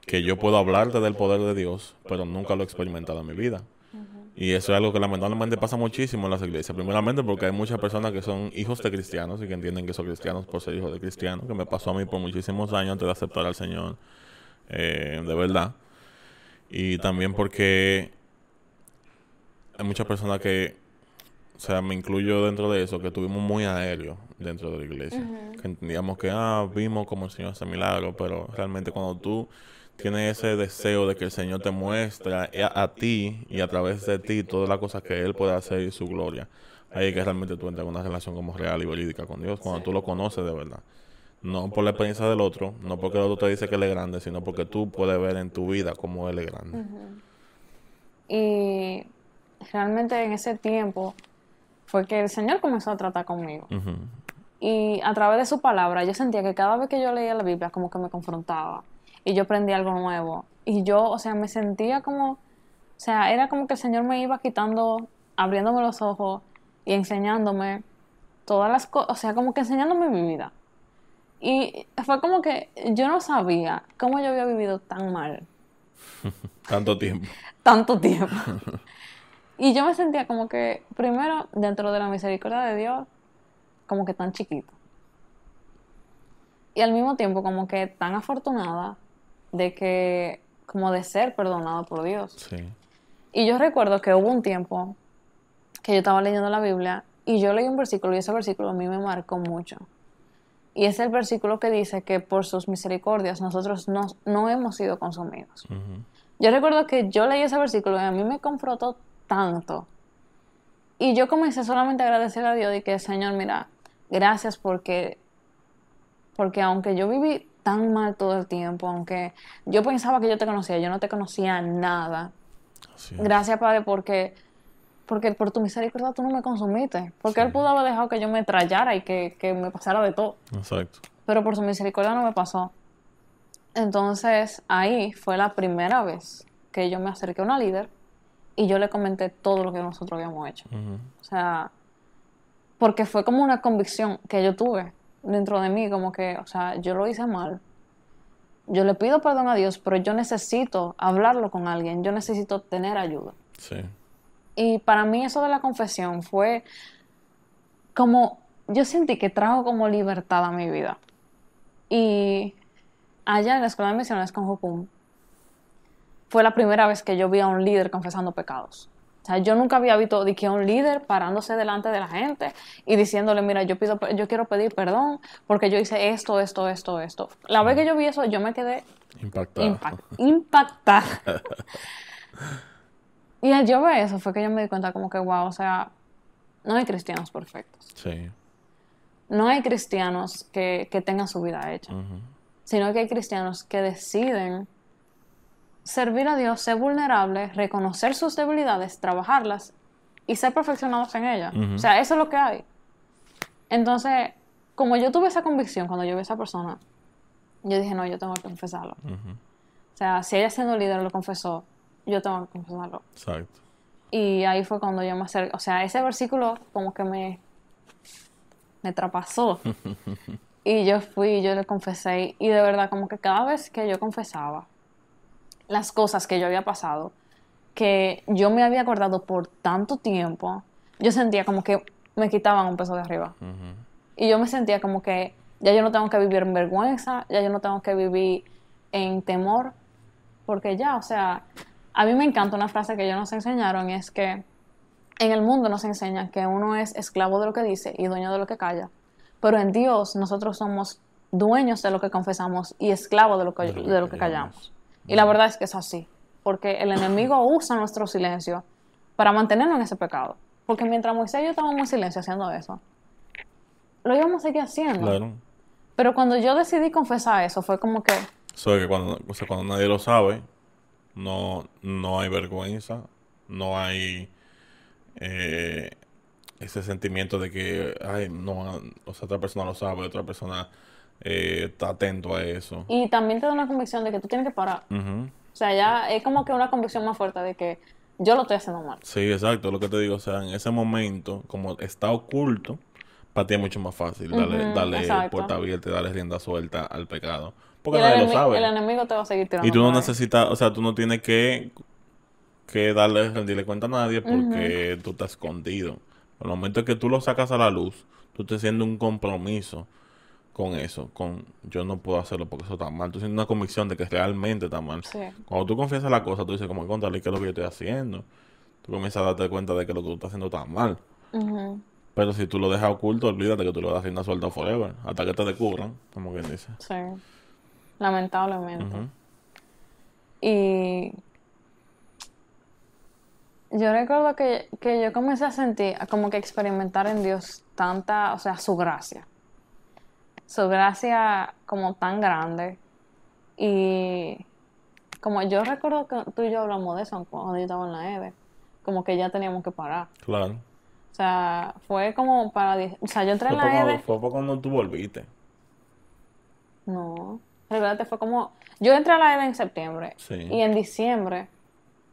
que yo puedo hablarte del poder de Dios, pero nunca lo he experimentado en mi vida. Y eso es algo que lamentablemente pasa muchísimo en las iglesias. Primeramente porque hay muchas personas que son hijos de cristianos y que entienden que son cristianos por ser hijos de cristianos, que me pasó a mí por muchísimos años antes de aceptar al Señor eh, de verdad. Y también porque hay muchas personas que, o sea, me incluyo dentro de eso, que tuvimos muy aéreo dentro de la iglesia. Que entendíamos que, ah, vimos como el Señor hace milagros, pero realmente cuando tú tienes ese deseo de que el Señor te muestre a, a ti y a través de ti todas las cosas que Él puede hacer y su gloria. Ahí es que realmente tú entras en una relación como real y verídica con Dios, cuando tú lo conoces de verdad. No por la experiencia del otro, no porque el otro te dice que Él es grande, sino porque tú puedes ver en tu vida cómo Él es grande. Y realmente en ese tiempo fue que el Señor comenzó a tratar conmigo. Y a través de su palabra yo sentía que cada vez que yo leía la Biblia como que me confrontaba y yo aprendía algo nuevo. Y yo, o sea, me sentía como, o sea, era como que el Señor me iba quitando, abriéndome los ojos y enseñándome todas las cosas, o sea, como que enseñándome mi vida. Y fue como que yo no sabía cómo yo había vivido tan mal Tanto tiempo. tanto tiempo. y yo me sentía como que, primero, dentro de la misericordia de Dios, como que tan chiquito. Y al mismo tiempo como que tan afortunada de que, como de ser perdonado por Dios. Sí. Y yo recuerdo que hubo un tiempo que yo estaba leyendo la Biblia y yo leí un versículo y ese versículo a mí me marcó mucho. Y es el versículo que dice que por sus misericordias nosotros no, no hemos sido consumidos. Yo recuerdo que yo leí ese versículo y a mí me confrontó tanto. Y yo comencé solamente a agradecer a Dios y que, Señor, mira, gracias porque, porque aunque yo viví tan mal todo el tiempo, aunque yo pensaba que yo te conocía, yo no te conocía nada. Gracias, Padre, porque, porque por tu misericordia tú no me consumiste. Porque Él pudo haber dejado que yo me trallara y que, que me pasara de todo Exacto. pero por su misericordia no me pasó. Entonces ahí fue la primera vez que yo me acerqué a una líder y yo le comenté todo lo que nosotros habíamos hecho. O sea, porque fue como una convicción que yo tuve dentro de mí, como que, o sea, yo lo hice mal. Yo le pido perdón a Dios, pero yo necesito hablarlo con alguien, yo necesito tener ayuda. Sí. Y para mí eso de la confesión fue como, yo sentí que trajo como libertad a mi vida. Y allá en la escuela de misiones con Jucum, fue la primera vez que yo vi a un líder confesando pecados. O sea, yo nunca había visto de que a un líder parándose delante de la gente y diciéndole, mira, yo, pido, yo quiero pedir perdón porque yo hice esto, esto, esto, esto. La vez que yo vi eso, yo me quedé Impactado. impact- impactada. y al yo ver eso fue que yo me di cuenta como que, wow, o sea, no hay cristianos perfectos. Sí. No hay cristianos que, que tengan su vida hecha, sino que hay cristianos que deciden servir a Dios, ser vulnerables, reconocer sus debilidades, trabajarlas y ser perfeccionados en ellas. O sea, eso es lo que hay. Entonces, como yo tuve esa convicción cuando yo vi a esa persona, yo dije, no, yo tengo que confesarlo. O sea, si ella siendo líder lo confesó, yo tengo que confesarlo. Exacto. Y ahí fue cuando yo me acerqué. O sea, ese versículo como que me, me trapasó. y yo fui, yo le confesé. Y de verdad, como que cada vez que yo confesaba las cosas que yo había pasado, que yo me había acordado por tanto tiempo, yo sentía como que me quitaban un peso de arriba. Y yo me sentía como que ya yo no tengo que vivir en vergüenza, ya yo no tengo que vivir en temor, porque ya, o sea, a mí me encanta una frase que ellos nos enseñaron es que en el mundo nos enseñan que uno es esclavo de lo que dice y dueño de lo que calla, pero en Dios nosotros somos dueños de lo que confesamos y esclavos de lo que, De lo que de lo que callamos. Y la verdad es que es así, porque el enemigo usa nuestro silencio para mantenernos en ese pecado. Porque mientras Moisés y yo estábamos en silencio haciendo eso, lo íbamos a seguir haciendo. Claro. Pero cuando yo decidí confesar eso, fue como que, Eso es que cuando, o sea, cuando nadie lo sabe, no, no hay vergüenza, no hay eh, ese sentimiento de que, ay, no, o sea, otra persona lo sabe, otra persona eh, está atento a eso. y también te da una convicción de que tú tienes que parar. O sea, ya es como que una convicción más fuerte de que yo lo estoy haciendo mal. Sí, exacto, lo que te digo, o sea, en ese momento, como está oculto, para ti es mucho más fácil darle exacto. puerta abierta y darle rienda suelta al pecado. Porque nadie lo sabe. el enemigo te va a seguir tirando. Y tú no necesitas, o sea, tú no tienes que, que darle, rendirle cuenta a nadie porque tú estás escondido. Por el momento que tú lo sacas a la luz, tú estás haciendo un compromiso con eso, con yo no puedo hacerlo porque eso está mal. Tú sientes una convicción de que realmente está mal. Sí. Cuando tú confiesas la cosa, tú dices, como contarle qué es lo que yo estoy haciendo. Tú comienzas a darte cuenta de que lo que tú estás haciendo está mal. Pero si tú lo dejas oculto, olvídate que tú lo das rienda suelta forever. Hasta que te descubran, como quien dice. Sí. Lamentablemente. Y yo recuerdo que, que yo comencé a sentir, como que experimentar en Dios tanta, o sea, su gracia. Su gracia como tan grande. Y como yo recuerdo que tú y yo hablamos de eso cuando yo estaba en la EVE, como que ya teníamos que parar. Claro. O sea, fue como para... O sea, yo entré en la EVE... fue cuando tú volviste. No, recuérdate, fue como... Yo entré a la EVE en septiembre Sí. y en diciembre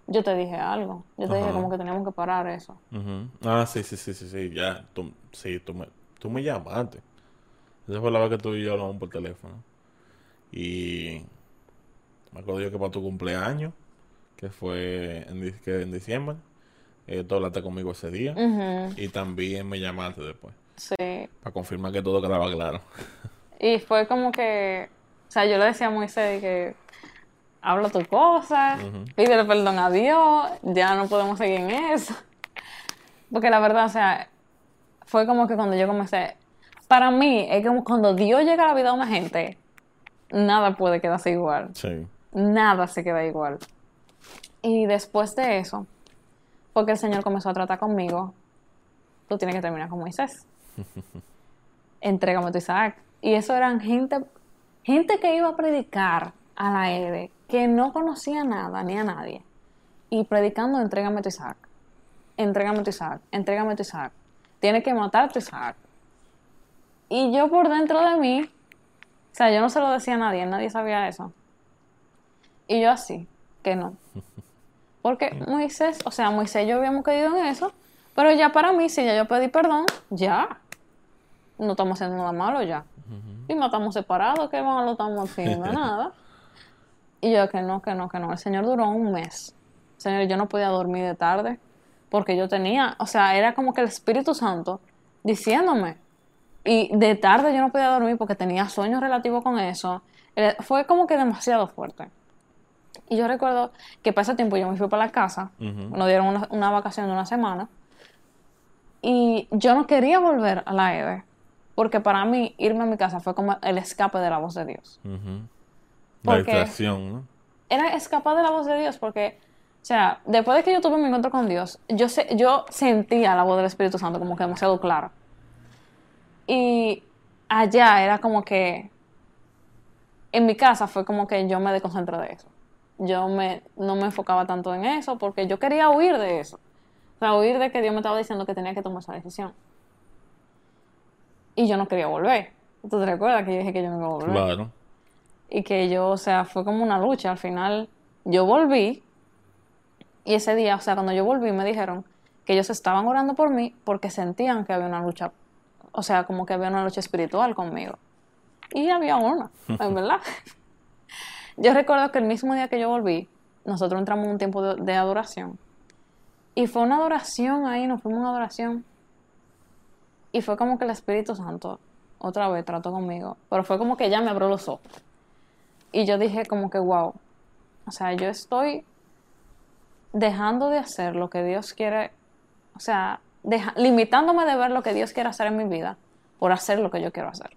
yo te dije algo. Yo te dije como que teníamos que parar eso. Ujú. Ah, sí, sí, sí, sí, sí, ya. Tú, sí, tú me, tú me llamaste. Esa fue la vez que tú y yo hablamos por teléfono. Y me acuerdo yo que para tu cumpleaños, que fue en, que en diciembre, eh, tú hablaste conmigo ese día. Ujú, Y también me llamaste después, Sí. para confirmar que todo quedaba claro. Y fue como que... O sea, yo le decía a Moisés que... Habla tu cosa, Ujú. pídele perdón a Dios, ya no podemos seguir en eso. Porque la verdad, o sea, fue como que cuando yo comencé... Para mí, es como cuando Dios llega a la vida de una gente, nada puede quedarse igual. Sí. nada se queda igual. Y después de eso, porque el Señor comenzó a tratar conmigo, tú tienes que terminar con Moisés. Entrégame tu Isaac. Y eso eran gente, gente que iba a predicar a la EDE, que no conocía nada ni a nadie. Y predicando, entrégame tu Isaac. Entrégame tu Isaac. Entrégame tu Isaac. Tienes que matar a tu Isaac. Y yo por dentro de mí, o sea, yo no se lo decía a nadie, nadie sabía eso. Y yo así, que no. Porque Moisés, o sea, Moisés y yo habíamos caído en eso, pero ya para mí, si ya yo pedí perdón, ya. No estamos haciendo nada malo ya. Y no estamos separados, que malo estamos haciendo, nada. Y yo que no, que no, que no. El Señor duró un mes. Señor, yo no podía dormir de tarde porque yo tenía, o sea, era como que el Espíritu Santo diciéndome. Y de tarde yo no podía dormir porque tenía sueños relativos con eso. Eh, Fue como que demasiado fuerte. Y yo recuerdo que para ese tiempo yo me fui para la casa, nos dieron una, una vacación de una semana, y yo no quería volver a la EVE, porque para mí irme a mi casa fue como el escape de la voz de Dios. Ujú. ¿Por La distracción, ¿no? Era escapar de la voz de Dios, porque, o sea, después de que yo tuve mi encuentro con Dios, yo, sé, yo sentía la voz del Espíritu Santo como que demasiado clara. Y allá era como que, en mi casa fue como que yo me desconcentré de eso. Yo me, no me enfocaba tanto en eso porque yo quería huir de eso. O sea, huir de que Dios me estaba diciendo que tenía que tomar esa decisión. Y yo no quería volver. ¿Tú te recuerdas que yo dije que yo no iba a volver? Claro. Y que yo, o sea, fue como una lucha. Al final, yo volví. Y ese día, o sea, cuando yo volví, me dijeron que ellos estaban orando por mí porque sentían que había una lucha. O sea, como que había una lucha espiritual conmigo. Y había una, en verdad. yo recuerdo que el mismo día que yo volví, nosotros entramos en un tiempo de, de adoración. Y fue una adoración ahí, nos fuimos a una adoración. Y fue como que el Espíritu Santo otra vez trató conmigo. Pero fue como que ya me abrió los ojos. Y yo dije como que, wow, o sea, yo estoy dejando de hacer lo que Dios quiere, o sea, deja- limitándome de ver lo que Dios quiere hacer en mi vida por hacer lo que yo quiero hacer.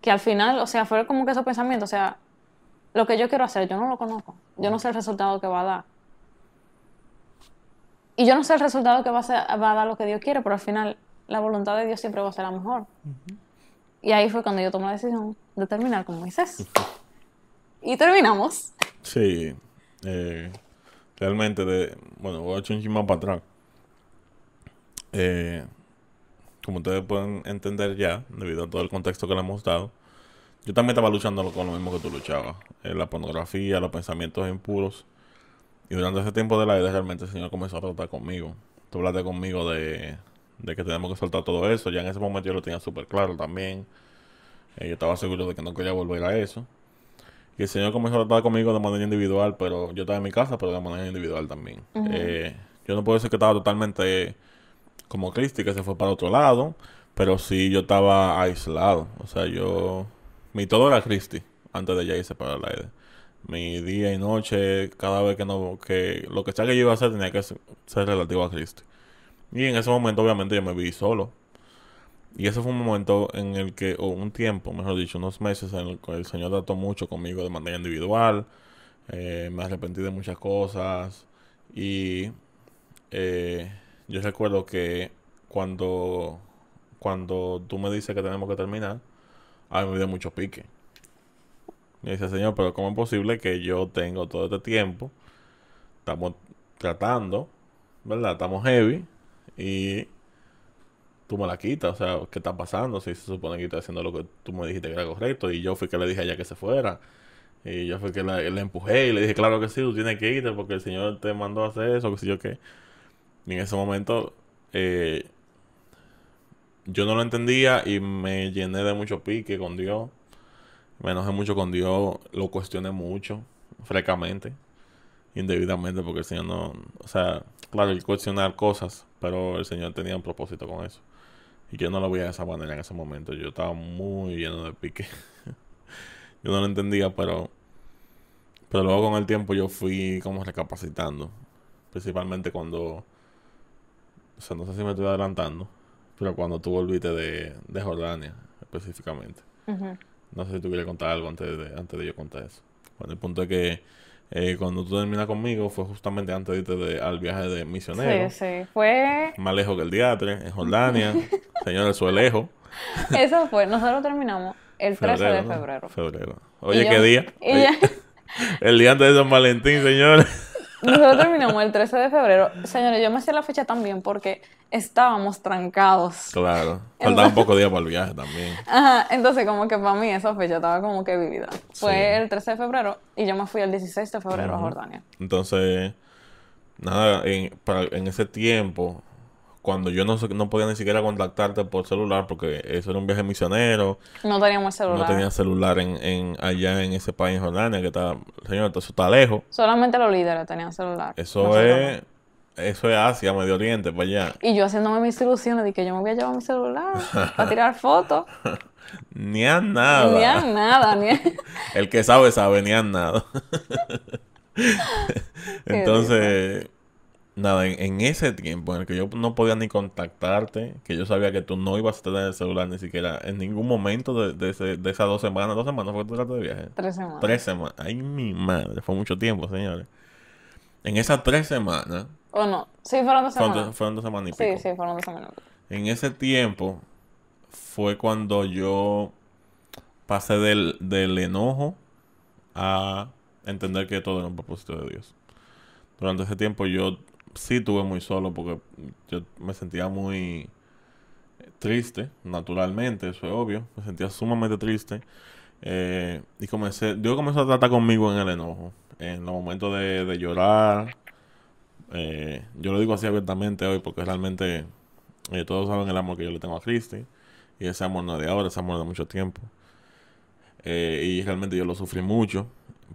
Que al final, o sea, fue como que esos pensamientos, o sea, lo que yo quiero hacer, yo no lo conozco. Yo no sé el resultado que va a dar. Y yo no sé el resultado que va a, ser- va a dar lo que Dios quiere, pero al final la voluntad de Dios siempre va a ser la mejor. Y ahí fue cuando yo tomé la decisión de terminar con Moisés. Y terminamos. Sí, eh, realmente, de, bueno, voy a echar un chin más para atrás. Eh, como ustedes pueden entender ya, debido a todo el contexto que le hemos dado, yo también estaba luchando con lo mismo que tú luchabas. Eh, la pornografía, los pensamientos impuros. Y durante ese tiempo de la vida realmente el Señor comenzó a tratar conmigo. Tú hablaste conmigo de, de que tenemos que soltar todo eso. Ya en ese momento yo lo tenía súper claro también. Eh, yo estaba seguro de que no quería volver a eso. Y el Señor comenzó a tratar conmigo de manera individual, pero yo estaba en mi casa, pero de manera individual también. Eh, yo no puedo decir que estaba totalmente como Cristi, que se fue para otro lado, pero sí yo estaba aislado. O sea, yo... Mi todo era Cristi, antes de ya irse para la EDE. Mi día y noche, cada vez que no... que Lo que sea que yo iba a hacer tenía que ser, relativo a Cristi. Y en ese momento, obviamente, yo me vi solo. Y ese fue un momento en el que, o un tiempo, mejor dicho, unos meses en el que el Señor trató mucho conmigo de manera individual. Eh, me arrepentí de muchas cosas. Y eh, yo recuerdo que cuando, cuando tú me dices que tenemos que terminar, a mí me dio mucho pique. Me dice, Señor, pero ¿cómo es posible que yo tengo todo este tiempo? Estamos tratando, ¿verdad? Estamos heavy y tú me la quitas. O sea, ¿qué está pasando? Si se supone que estoy haciendo lo que tú me dijiste que era correcto y yo fui que le dije a ella que se fuera. Y yo fui que le empujé y le dije, claro que sí, tú tienes que irte porque el Señor te mandó a hacer eso, que sé yo qué. Y en ese momento eh, yo no lo entendía y me llené de mucho pique con Dios. Me enojé mucho con Dios, lo cuestioné mucho, francamente, indebidamente, porque el Señor no, o sea, claro, que cuestionar cosas, pero el Señor tenía un propósito con eso. Y yo no lo veía de esa manera en ese momento, yo estaba muy lleno de pique. yo no lo entendía, pero, pero luego con el tiempo yo fui como recapacitando, principalmente cuando, o sea, no sé si me estoy adelantando, pero cuando tú volviste de, de Jordania, específicamente. Ujú. No sé si tú quieres contar algo antes de, antes de yo contar eso. Bueno, el punto es que eh, cuando tú terminas conmigo fue justamente antes de irte de- al viaje de misionero. Sí, sí. Fue. Más lejos que el diatre, en Jordania. Señor, eso es lejos. Eso fue. Nosotros terminamos el 13 de ¿no? febrero. Febrero. Oye, ¿qué día? y Oye, ya- el día antes de San Valentín, señores. Nosotros terminamos el 13 de febrero. Señores, yo me hacía la fecha también porque estábamos trancados. Claro. Faltaba un poco de día para el viaje también. Ajá, entonces como que para mí esa fecha estaba como que vivida. Fue Sí. el 13 de febrero y yo me fui el 16 de febrero a. Jordania. Entonces, nada, en, para, en ese tiempo, cuando yo no, no podía ni siquiera contactarte por celular, porque eso era un viaje misionero, No teníamos el no celular. tenía celular en, en allá en ese país, en Jordania, que está, señor, eso está lejos. Solamente los líderes tenían celular. Eso es, eso es Asia, Medio Oriente, para allá. Y yo haciéndome mis ilusiones de que yo me voy a llevar mi celular para tirar fotos. Ni a nada. Ni a nada, ni a... El que sabe, sabe, ni a nada. Entonces, nada, en, en ese tiempo en el que yo no podía ni contactarte, que yo sabía que tú no ibas a tener el celular ni siquiera en ningún momento de, de, ese- de esas dos semanas, dos semanas fue que tú de viaje. Tres semanas. Tres semanas. Ay, mi madre, fue mucho tiempo, señores. En esas tres semanas, ¿O no? Sí, fueron dos semanas. fueron dos semanas y Sí, pico. sí, fueron dos semanas. En ese tiempo fue cuando yo pasé del, del enojo a entender que todo era un propósito de Dios. Durante ese tiempo yo sí estuve muy solo porque yo me sentía muy triste, naturalmente, eso es obvio. Me sentía sumamente triste. Eh, y comencé, Dios comenzó a tratar conmigo en el enojo, en los momentos de, de llorar. Eh, yo lo digo así abiertamente hoy porque realmente eh, todos saben el amor que yo le tengo a Cristi. Y ese amor no es de ahora, ese amor de mucho tiempo. Y realmente yo lo sufrí mucho.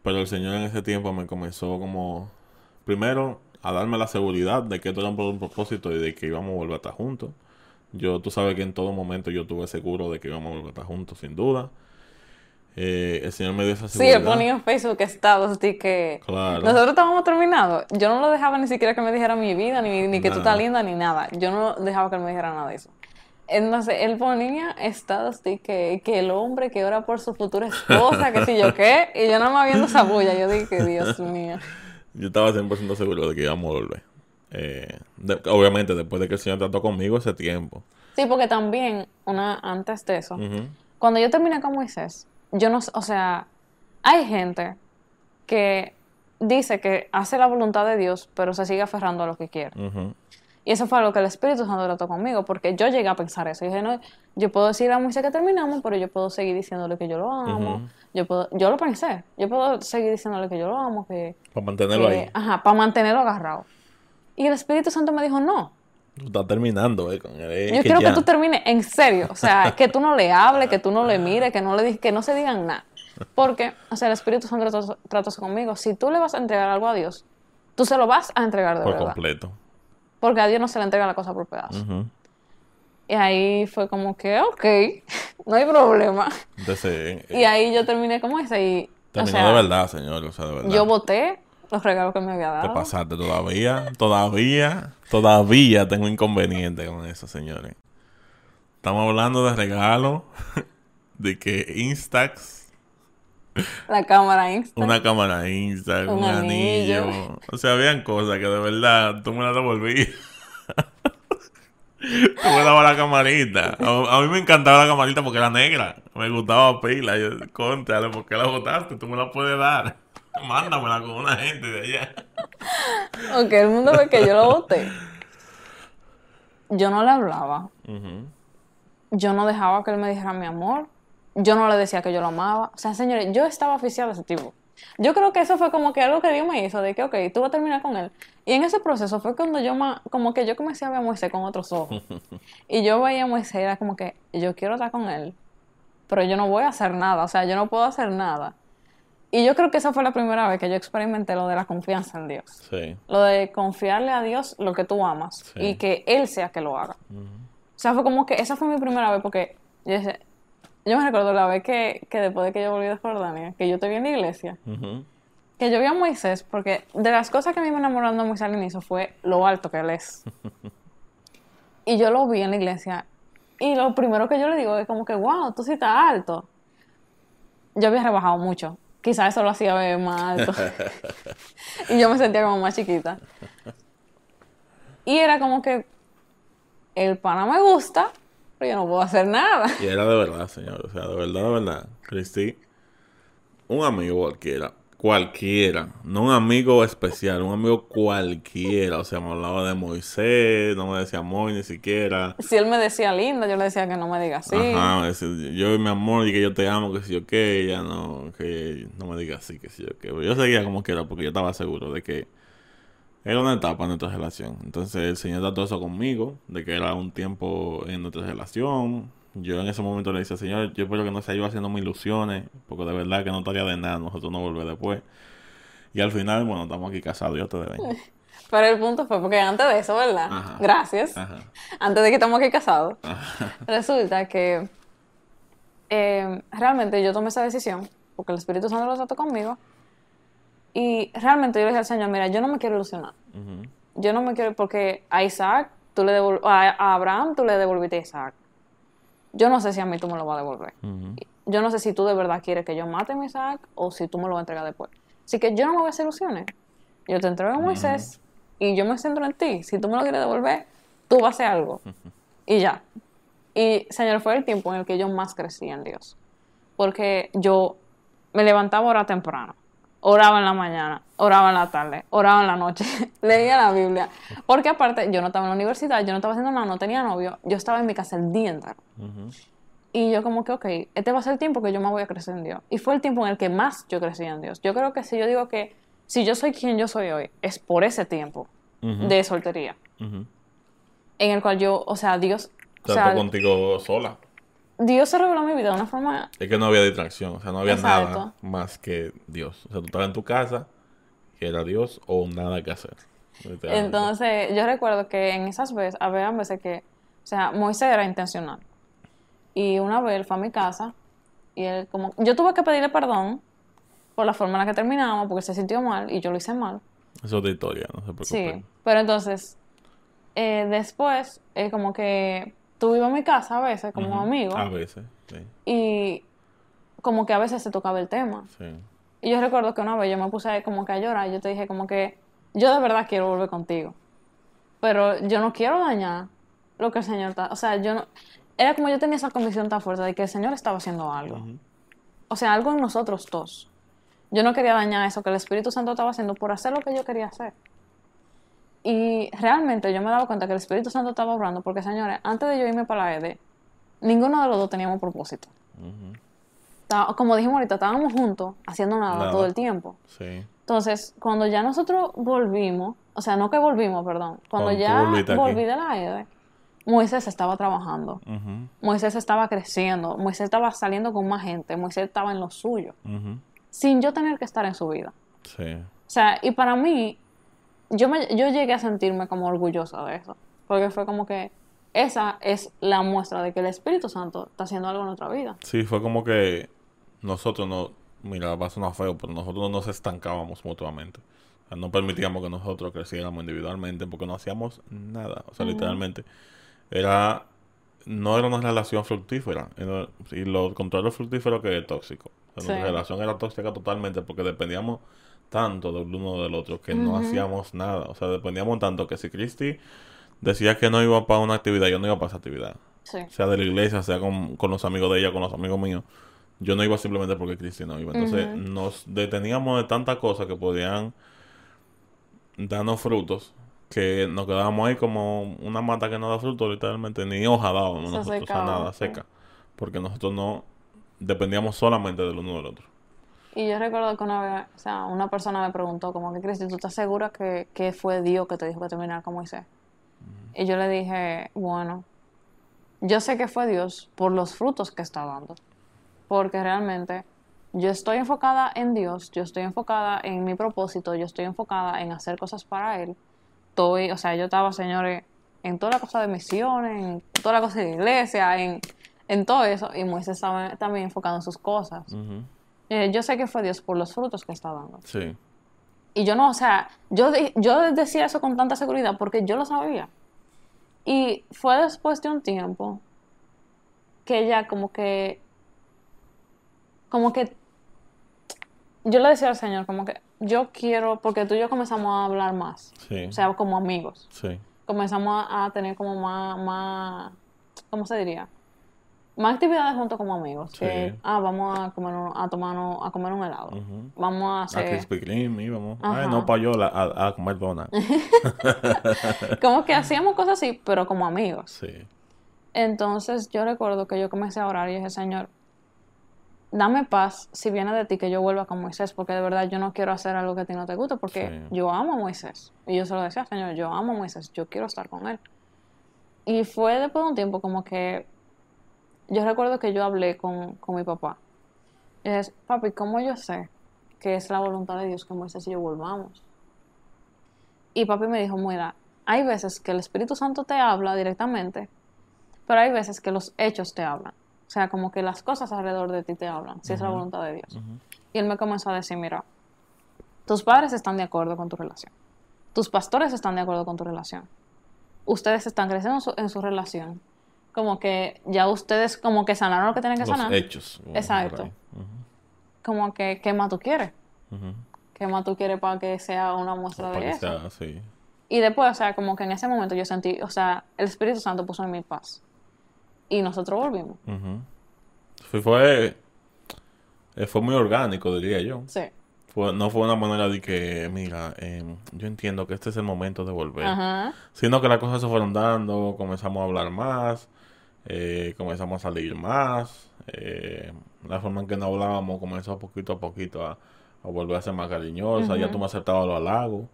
Pero el Señor en ese tiempo me comenzó como, primero, a darme la seguridad de que esto era por un propósito y de que íbamos a volver a estar juntos. Yo, tú sabes que en todo momento yo estuve seguro de que íbamos a volver a estar juntos, sin duda. Eh, el Señor me dio esa Sí, seguridad. él ponía en Facebook estados de que Claro. nosotros estábamos terminados. Yo no lo dejaba ni siquiera que me dijera mi vida, ni, ni que tú estás linda, ni nada. Yo no dejaba que él me dijera nada de eso. Entonces, él ponía estados de que, que el hombre que ora por su futura esposa, que si yo qué, y yo nada más viendo esa bulla, yo dije, Dios mío. Yo estaba 100% seguro de que íbamos a volver. Eh, de- obviamente, después de que el Señor trató conmigo ese tiempo. Sí, porque también, una antes de eso, cuando yo terminé con Moisés, yo no, sé, o sea, hay gente que dice que hace la voluntad de Dios, pero se sigue aferrando a lo que quiere. Y eso fue lo que el Espíritu Santo trató conmigo, porque yo llegué a pensar eso. Y dije, no, yo puedo decir a Moisés que terminamos, pero yo puedo seguir diciéndole que yo lo amo. Yo, puedo, yo lo pensé. Yo puedo seguir diciéndole que yo lo amo, que... Para mantenerlo que- ahí. Ajá, para mantenerlo agarrado. Y el Espíritu Santo me dijo, no, Tú estás terminando, eh, con él. yo quiero que tú termines en serio. O sea, que tú no le hables, que tú no le mires, que no, le, que no se digan nada. Porque, o sea, el Espíritu Santo trató, trató conmigo. Si tú le vas a entregar algo a Dios, tú se lo vas a entregar de Por verdad. completo. Porque a Dios no se le entrega la cosa por pedazos. Y ahí fue como que, ok, no hay problema. Entonces, eh, Y ahí yo terminé como esa y, o terminó sea, de verdad, señor. O sea, de verdad. yo voté los regalos que me había Te dado. pasaste todavía, todavía, todavía tengo inconveniente con eso, señores. Estamos hablando de regalo, de que Instax La cámara Insta. Una cámara Insta, un, Un anillo. anillo. O sea, habían cosas que de verdad tú me las devolvías. Tú me dabas la camarita. A, a mí me encantaba la camarita porque era negra. Me gustaba pila. Yo, contra, ¿por qué la botaste? Tú me la puedes dar. Mándamela con una gente de allá. Aunque el mundo ve que yo lo boté. Yo no le hablaba. Yo no dejaba que él me dijera mi amor. Yo no le decía que yo lo amaba. O sea, señores, yo estaba oficial de ese tipo. Yo creo que eso fue como que algo que Dios me hizo, de que, ok, tú vas a terminar con él. Y en ese proceso fue cuando yo, ma- como que yo comencé a ver a Moisés con otros ojos. Y yo veía a Moisés, era como que, yo quiero estar con él, pero yo no voy a hacer nada, o sea, yo no puedo hacer nada. Y yo creo que esa fue la primera vez que yo experimenté lo de la confianza en Dios. Sí. Lo de confiarle a Dios lo que tú amas Sí. y que Él sea que lo haga. O sea, fue como que esa fue mi primera vez porque yo, dije- yo me recuerdo la vez que, que después de que yo volví de Jordania, que yo te vi en la iglesia, Ujú. que yo vi a Moisés, porque de las cosas que a mí me enamoraron de Moisés al inicio fue lo alto que él es. y yo lo vi en la iglesia y lo primero que yo le digo es como que, wow, tú sí estás alto. Yo había rebajado mucho. Quizás eso lo hacía ver más alto. y yo me sentía como más chiquita. Y era como que el pana me gusta, pero yo no puedo hacer nada. Y era de verdad, señor. O sea, de verdad, de verdad. Cristi, un amigo cualquiera, cualquiera, no un amigo especial, un amigo cualquiera. O sea, me hablaba de Moisés, no me decía amor ni siquiera. Si él me decía linda, yo le decía que no me diga así. Ajá, yo mi amor y que yo te amo, que si yo qué, ella no, que no me diga así, que si yo qué. Pero Yo seguía como quiera porque yo estaba seguro de que era una etapa en nuestra relación. Entonces el Señor trató eso conmigo, de que era un tiempo en nuestra relación. Yo en ese momento le decía, Señor, yo espero que no sea yo haciéndome ilusiones, porque de verdad que no estaría de nada nosotros no volver después. Y al final, bueno, estamos aquí casados, yo te deben. Pero el punto fue porque antes de eso, ¿verdad? Ajá. Gracias. Ajá. Antes de que estamos aquí casados, Ajá. resulta que eh, realmente yo tomé esa decisión porque el Espíritu Santo lo trató conmigo. Y realmente yo le dije al Señor, mira, yo no me quiero ilusionar. Yo no me quiero, porque a Isaac, tú le devol- a, a Abraham, tú le devolviste a Isaac. Yo no sé si a mí tú me lo vas a devolver. Yo no sé si tú de verdad quieres que yo mate a mi Isaac o si tú me lo vas a entregar después. Así que yo no me voy a hacer ilusiones. Yo te entrego a Moisés y yo me centro en ti. Si tú me lo quieres devolver, tú vas a hacer algo. Y ya. Y, Señor, fue el tiempo en el que yo más crecí en Dios. Porque yo me levantaba ahora temprano. Oraba en la mañana, oraba en la tarde, oraba en la noche, leía la Biblia. Porque aparte, yo no estaba en la universidad, yo no estaba haciendo nada, no tenía novio, yo estaba en mi casa el día entero. Ujú. Y yo como que, ok, este va a ser el tiempo que yo me voy a crecer en Dios. Y fue el tiempo en el que más yo crecí en Dios. Yo creo que si yo digo que si yo soy quien yo soy hoy, es por ese tiempo de soltería. En el cual yo, o sea, Dios, o sea, contigo sola. Dios se reveló en mi vida de una forma... Es que no había distracción, o sea, no había Exacto. nada más que Dios. O sea, tú estabas en tu casa y era Dios o nada que hacer. Entonces, yo recuerdo que en esas veces, había veces que, o sea, Moisés era intencional. Y una vez él fue a mi casa y él como... Yo tuve que pedirle perdón por la forma en la que terminamos, porque se sintió mal y yo lo hice mal. Es otra historia, no se preocupen. Sí, pero entonces, eh, después, eh, como que tú ibas a mi casa a veces como amigo A veces, sí. y como que a veces se tocaba el tema. sí. Y yo recuerdo que una vez yo me puse como que a llorar y yo te dije como que yo de verdad quiero volver contigo, pero yo no quiero dañar lo que el Señor está, o sea, yo no, era como yo tenía esa convicción tan fuerte de que el Señor estaba haciendo algo, o sea, algo en nosotros dos. Yo no quería dañar eso que el Espíritu Santo estaba haciendo por hacer lo que yo quería hacer. Y realmente yo me daba cuenta que el Espíritu Santo estaba obrando porque, señores, antes de yo irme para la ED, ninguno de los dos teníamos propósito. Como dijimos ahorita, estábamos juntos haciendo nada, Nada. todo el tiempo. Sí. Entonces, cuando ya nosotros volvimos, o sea, no que volvimos, perdón, cuando ya aquí. volví de la ED, Moisés estaba trabajando, Ujú. Moisés estaba creciendo, Moisés estaba saliendo con más gente, Moisés estaba en lo suyo, sin yo tener que estar en su vida. Sí. O sea, y para mí, yo, me, yo llegué a sentirme como orgullosa de eso, porque fue como que esa es la muestra de que el Espíritu Santo está haciendo algo en nuestra vida. Sí, fue como que nosotros no, mira, va a sonar feo, pero nosotros no nos estancábamos mutuamente. O sea, no permitíamos que nosotros creciéramos individualmente porque no hacíamos nada. O sea, literalmente, era, no era una relación fructífera. Era- y lo contrario fructífero que tóxico. O sea, Sí. Nuestra relación era tóxica totalmente porque dependíamos tanto del uno del otro que no hacíamos nada. O sea, dependíamos tanto que si Cristi decía que no iba para una actividad, yo no iba para esa actividad. Sí. Sea de la iglesia, sea con, con los amigos de ella, con los amigos míos. Yo no iba simplemente porque Cristi no iba. Entonces nos deteníamos de tantas cosas que podían darnos frutos que nos quedábamos ahí como una mata que no da fruto, literalmente, ni hoja dábamos Se nosotros, o sea, secaba, nada, sí. seca. Porque nosotros no dependíamos solamente del uno del otro. Y yo recuerdo que una vez, o sea, una persona me preguntó como que, Cristi, ¿tú estás segura que, que fue Dios que te dijo que terminara con Moisés? Y yo le dije, bueno, yo sé que fue Dios por los frutos que está dando. Porque realmente yo estoy enfocada en Dios, yo estoy enfocada en mi propósito, yo estoy enfocada en hacer cosas para Él. Estoy, o sea, yo estaba, señores, en toda la cosa de misiones, en toda la cosa de iglesia, en, en todo eso. Y Moisés estaba también enfocado en sus cosas. Ujú. Eh, yo sé que fue Dios por los frutos que está dando. Sí. Y yo no, o sea, yo, yo decía eso con tanta seguridad porque yo lo sabía. Y fue después de un tiempo que ella como que, como que, yo le decía al Señor como que yo quiero, porque tú y yo comenzamos a hablar más, Sí. o sea, como amigos. sí. Comenzamos a, a tener como más, más, ¿cómo se diría? Más actividades juntos como amigos. Sí. Que, ah, vamos a comer un, a tomarnos, a comer un helado. Vamos a A hacer... Krispy Kreme íbamos. Ay, no, payola, a, a comer dona. Como que hacíamos cosas así, pero como amigos. Sí. Entonces yo recuerdo que yo comencé a orar y dije, Señor, dame paz si viene de ti que yo vuelva con Moisés, porque de verdad yo no quiero hacer algo que a ti no te guste, porque Sí. yo amo a Moisés. Y yo se lo decía, Señor, yo amo a Moisés, yo quiero estar con él. Y fue después de un tiempo como que yo recuerdo que yo hablé con, con mi papá. Y es, papi, ¿cómo yo sé que es la voluntad de Dios que Moisés y yo volvamos? Y papi me dijo, mira, hay veces que el Espíritu Santo te habla directamente, pero hay veces que los hechos te hablan. O sea, como que las cosas alrededor de ti te hablan, si es la voluntad de Dios. Y él me comenzó a decir, mira, tus padres están de acuerdo con tu relación. Tus pastores están de acuerdo con tu relación. Ustedes están creciendo en su, en su relación. Como que ya ustedes como que sanaron lo que tienen que Los sanar. hechos. Exacto. Como que, ¿qué más tú quieres? ¿Qué más tú quieres para que sea una muestra Para de eso? sea así. Y después, o sea, como que en ese momento yo sentí, o sea, el Espíritu Santo puso en mi paz. Y nosotros volvimos. Ujú. Fue, fue, eh, fue muy orgánico, diría yo. Sí. Fue- no fue una manera de que, mira, em, yo entiendo que este es el momento de volver. Ajá. Sino que las cosas se fueron dando, comenzamos a hablar más, eh, comenzamos a salir más, eh, la forma en que nos hablábamos comenzó poquito a poquito a, a volver a ser más cariñosa, ya tú me aceptabas los halagos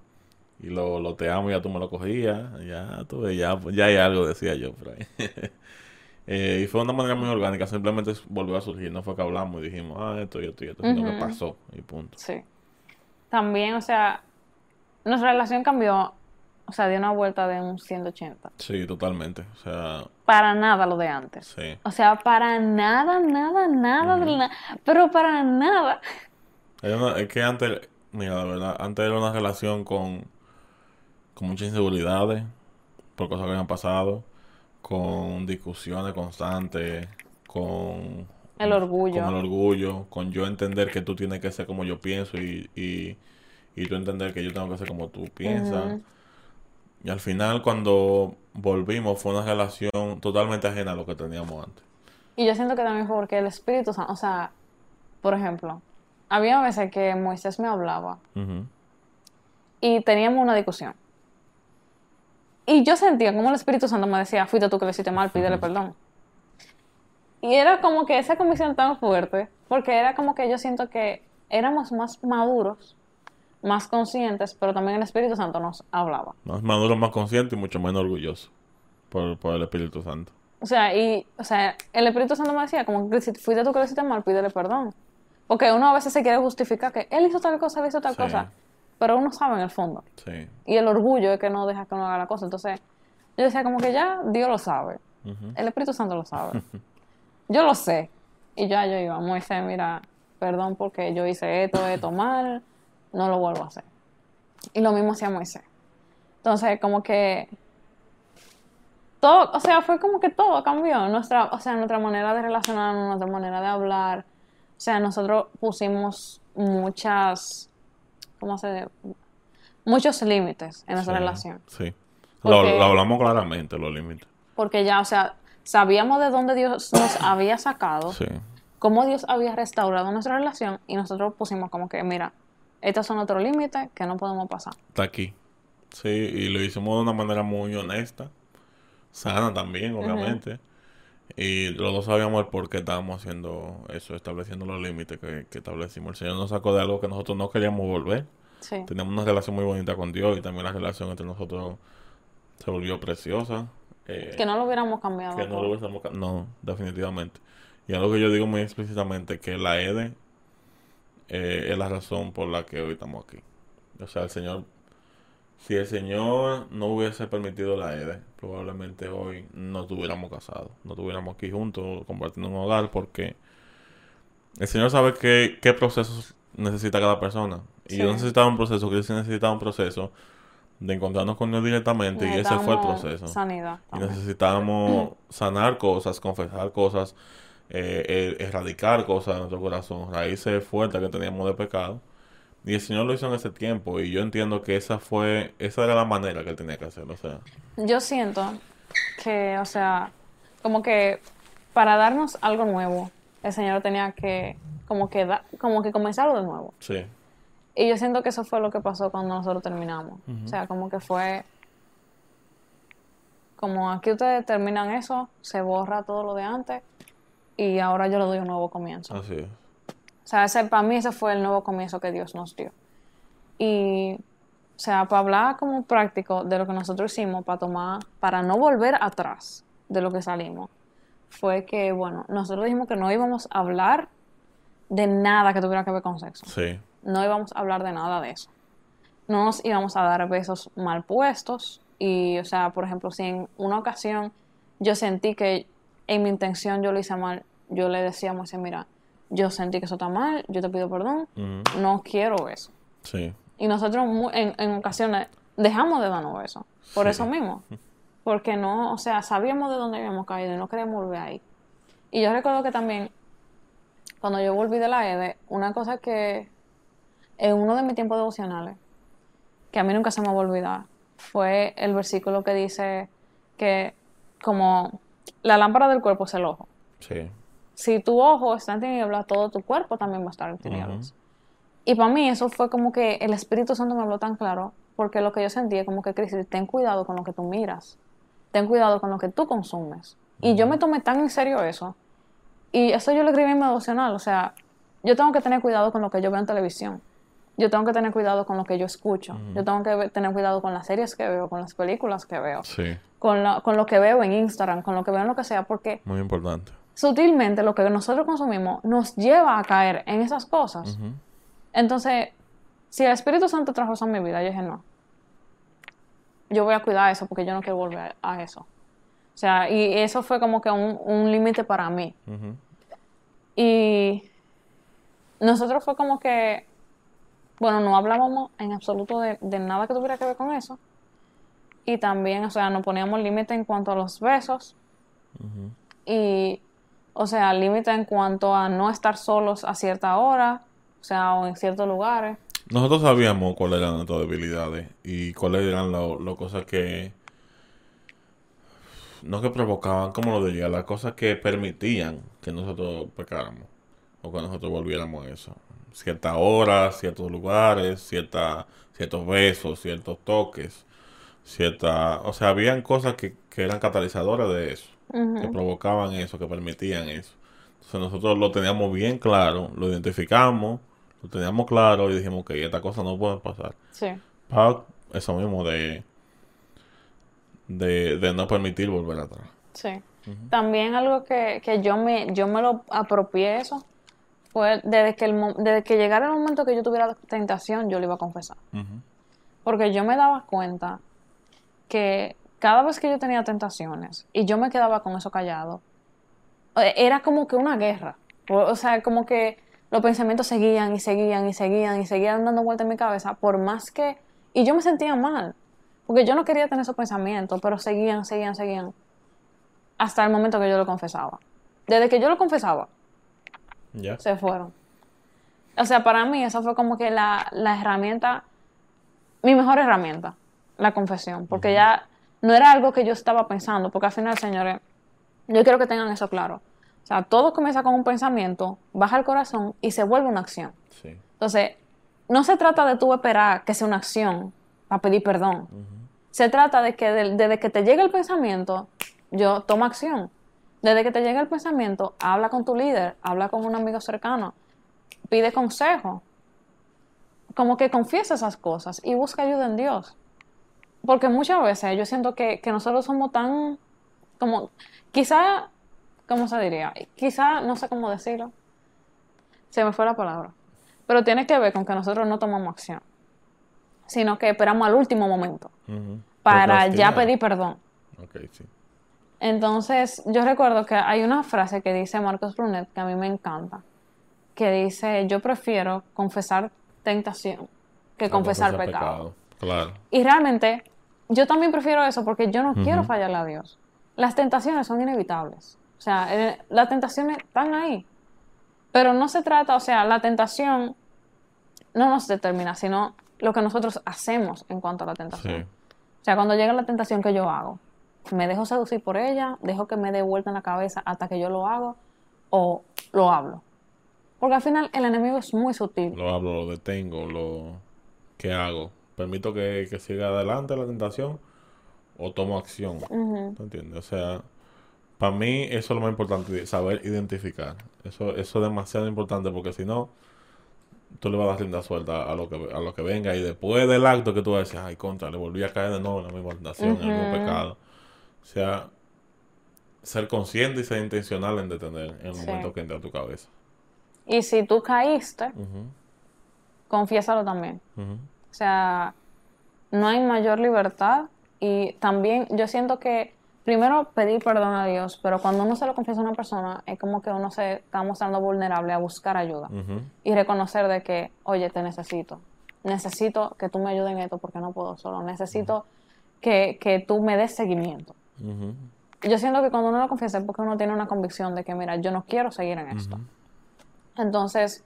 y lo, lo te amo ya tú me lo cogías, ya tú ves, ya, ya hay algo, decía yo por ahí. Eh, y fue una manera muy orgánica, simplemente volvió a surgir, no fue que hablamos y dijimos, ah, esto y esto y esto, sino que pasó y punto. Sí. También, o sea, nuestra relación cambió, o sea, dio una vuelta de un 180. Sí, totalmente, o sea, Para nada lo de antes. sí. O sea, para nada, nada, nada, de la- pero para nada. Una- es que antes, mira, la verdad, antes era una relación con, con muchas inseguridades por cosas que habían pasado, con discusiones constantes, con El orgullo. con el orgullo, con yo entender que tú tienes que ser como yo pienso y, y, y tú entender que yo tengo que ser como tú piensas. Ujú. Y al final cuando volvimos fue una relación totalmente ajena a lo que teníamos antes. Y yo siento que también fue porque el Espíritu Santo, o sea, por ejemplo, había veces que Moisés me hablaba y teníamos una discusión. Y yo sentía como el Espíritu Santo me decía, fuiste tú que lo hiciste mal, pídele perdón. Y era como que esa convicción tan fuerte, porque era como que yo siento que éramos más maduros, más conscientes, pero también el Espíritu Santo nos hablaba. Más maduro, más consciente y mucho menos orgulloso por, por el Espíritu Santo. O sea, y, o sea, el Espíritu Santo me decía, como que si fuiste tú que lo hiciste mal, pídele perdón. Porque uno a veces se quiere justificar que él hizo tal cosa, él hizo tal Sí. cosa, pero uno sabe en el fondo. Sí. Y el orgullo es que no deja que uno haga la cosa. Entonces, yo decía como que ya Dios lo sabe. El Espíritu Santo lo sabe. yo lo sé. Y ya yo iba, Moisés, mira, perdón porque yo hice esto, esto mal, no lo vuelvo a hacer. Y lo mismo hacía Moisés. Entonces, como que todo, o sea, fue como que todo cambió. Nuestra, o sea, nuestra manera de relacionarnos, nuestra manera de hablar, O sea, nosotros pusimos muchas, ¿cómo se Muchos límites en nuestra Sí, relación. Sí. Lo, lo hablamos claramente, los límites. Porque ya, o sea, sabíamos de dónde Dios nos había sacado, Sí. cómo Dios había restaurado nuestra relación y nosotros pusimos como que, mira, estos son otros límites que no podemos pasar. Está aquí. Sí, y lo hicimos de una manera muy honesta, sana también, obviamente. Y los dos sabíamos el por qué estábamos haciendo eso, estableciendo los límites que, que establecimos. El Señor nos sacó de algo que nosotros no queríamos volver. Sí. Teníamos una relación muy bonita con Dios y también la relación entre nosotros se volvió preciosa. Eh, Que no lo hubiéramos cambiado. que no lo hubiésemos ca- No, definitivamente. Y algo que yo digo muy explícitamente, que la EDE eh, es la razón por la que hoy estamos aquí. O sea, el Señor, si el Señor no hubiese permitido la EDE, probablemente hoy no estuviéramos casados, no estuviéramos aquí juntos compartiendo un hogar, porque el Señor sabe qué, qué procesos necesita cada persona. Y yo necesitaba un proceso, Cristo necesitaba un proceso de encontrarnos con Dios directamente, y ese fue el proceso. Sanidad. Y necesitábamos sanar cosas, confesar cosas, eh, eh, erradicar cosas de nuestro corazón, raíces fuertes que teníamos de pecado. Y el Señor lo hizo en ese tiempo y yo entiendo que esa fue, esa era la manera que él tenía que hacerlo. O sea, Yo siento que, o sea, como que para darnos algo nuevo, el Señor tenía que, como que, da- como que comenzarlo de nuevo. sí, Y yo siento que eso fue lo que pasó cuando nosotros terminamos. O sea, como que fue, como aquí ustedes terminan eso, se borra todo lo de antes y ahora yo le doy un nuevo comienzo. así es. O sea, ese, para mí ese fue el nuevo comienzo que Dios nos dio. Y, o sea, para hablar como práctico de lo que nosotros hicimos para tomar, para no volver atrás de lo que salimos, fue que, bueno, nosotros dijimos que no íbamos a hablar de nada que tuviera que ver con sexo. Sí, No íbamos a hablar de nada de eso. No nos íbamos a dar besos mal puestos. Y, o sea, por ejemplo, si en una ocasión yo sentí que en mi intención yo lo hice mal, yo le decía a Moisés, mira, yo sentí que eso está mal, yo te pido perdón, no quiero eso. sí, Y nosotros en, en ocasiones dejamos de darnos eso, por Sí. eso mismo. Porque no, o sea, sabíamos de dónde habíamos caído y no queríamos volver ahí. Y yo recuerdo que también, cuando yo volví de la EDE, una cosa que en uno de mis tiempos devocionales, que a mí nunca se me va a olvidar, fue el versículo que dice que como la lámpara del cuerpo es el ojo. sí, Si tu ojo está en tinieblas, todo tu cuerpo también va a estar en tinieblas. Y para mí eso fue como que el Espíritu Santo me habló tan claro, porque lo que yo sentía como que, Cristi, ten cuidado con lo que tú miras, ten cuidado con lo que tú consumes. Y yo me tomé tan en serio eso, y eso yo lo escribí en mi devocional, o sea, yo tengo que tener cuidado con lo que yo veo en televisión, yo tengo que tener cuidado con lo que yo escucho, yo tengo que tener cuidado con las series que veo, con las películas que veo, sí, con, la- con lo que veo en Instagram, con lo que veo en lo que sea, porque muy importante. sutilmente lo que nosotros consumimos nos lleva a caer en esas cosas. Entonces, si el Espíritu Santo trajo eso a mi vida, yo dije, no. Yo voy a cuidar eso porque yo no quiero volver a, eso. O sea, y eso fue como que un, un límite para mí. Y nosotros fue como que, bueno, no hablábamos en absoluto de, de nada que tuviera que ver con eso. Y también, o sea, nos poníamos límite en cuanto a los besos. Y, o sea, límite en cuanto a no estar solos a cierta hora, o sea, o en ciertos lugares. Nosotros sabíamos cuáles eran nuestras debilidades y cuáles eran las cosas que no que provocaban, como lo diría, las cosas que permitían que nosotros pecáramos o que nosotros volviéramos a eso. Ciertas horas, ciertos lugares, cierta, ciertos besos, ciertos toques, cierta, o sea, habían cosas que, que eran catalizadoras de eso, que provocaban eso, que permitían eso. Entonces nosotros lo teníamos bien claro, lo identificamos, lo teníamos claro y dijimos que esta cosa no puede pasar. Sí. Pa- eso mismo de, de, de no permitir volver atrás. Sí. También algo que, que yo me yo me lo apropié eso fue desde que el mo- desde que llegara el momento que yo tuviera tentación, yo lo iba a confesar. Porque yo me daba cuenta que cada vez que yo tenía tentaciones y yo me quedaba con eso callado, eh, era como que una guerra. O, sea, como que los pensamientos seguían y seguían y seguían y seguían dando vuelta en mi cabeza, por más que... Y yo me sentía mal, porque yo no quería tener esos pensamientos, pero seguían, seguían, seguían, hasta el momento que yo lo confesaba. Desde que yo lo confesaba, Ya. se fueron. O sea, para mí eso fue como que la, la herramienta, mi mejor herramienta, la confesión, porque ya no era algo que yo estaba pensando, porque al final, señores, yo quiero que tengan eso claro. O sea, todo comienza con un pensamiento, baja al corazón y se vuelve una acción. Sí. Entonces, no se trata de tú esperar que sea una acción para pedir perdón. Se trata de que de- desde que te llegue el pensamiento, yo tomo acción. Desde que te llegue el pensamiento, habla con tu líder, habla con un amigo cercano, pide consejo. Como que confiesa esas cosas y busca ayuda en Dios. Porque muchas veces yo siento que, que nosotros somos tan, como, quizá, ¿cómo se diría? Quizá, no sé cómo decirlo. Se me fue la palabra. Pero tiene que ver con que nosotros no tomamos acción, sino que esperamos al último momento para ya pedir perdón. Ok, sí. Entonces, yo recuerdo que hay una frase que dice Marcos Brunet que a mí me encanta, que dice, yo prefiero confesar tentación que confesar pecado. Claro. Y realmente, yo también prefiero eso porque yo no quiero fallarle a Dios. Las tentaciones son inevitables. O sea, eh, las tentaciones están ahí. Pero no se trata, o sea, la tentación no nos determina, sino lo que nosotros hacemos en cuanto a la tentación. Sí. O sea, cuando llega la tentación, ¿qué yo hago? ¿Me dejo seducir por ella? ¿Dejo que me dé vuelta en la cabeza hasta que yo lo hago? ¿O lo hablo? Porque al final el enemigo es muy sutil. Lo hablo, lo detengo, lo... ¿Qué hago? ¿Permito que, que siga adelante la tentación o tomo acción? Ujú. ¿Te entiendes? O sea, para mí eso es lo más importante, saber identificar. Eso, eso es demasiado importante porque si no, tú le vas a dar rienda suelta a lo que, a lo que venga y después del acto que tú vas a decir, ay, contra, le volví a caer de nuevo en la misma tentación, en el mismo pecado. O sea, ser consciente y ser intencional en detener en el Sí. momento que entra a tu cabeza. Y si tú caíste, Ujú, confiésalo también. O sea, no hay mayor libertad y también yo siento que primero pedir perdón a Dios, pero cuando uno se lo confiesa a una persona es como que uno se está mostrando vulnerable a buscar ayuda y reconocer de que, oye, te necesito. Necesito que tú me ayudes en esto porque no puedo solo. Necesito que, que tú me des seguimiento. Yo siento que cuando uno lo confiesa es porque uno tiene una convicción de que, mira, yo no quiero seguir en esto. Entonces,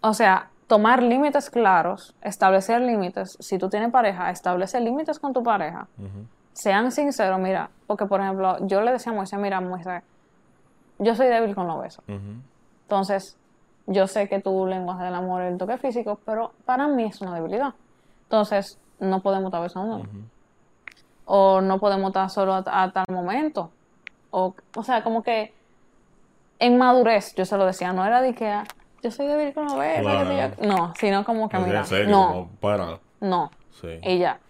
o sea, tomar límites claros, establecer límites. Si tú tienes pareja, establece límites con tu pareja. Sean sinceros, mira, porque por ejemplo, yo le decía a Moisés, mira, Moisés, yo soy débil con los besos. Entonces, yo sé que tu lenguaje del amor es el toque físico, pero para mí es una debilidad. Entonces, no podemos estar besando. O no podemos estar solo a, tal momento. O, o sea, como que en madurez, yo se lo decía, no era de que yo soy débil con los besos. Claro. yo. No, sino como mira, en serio, no, como para. no, Sí. y ya.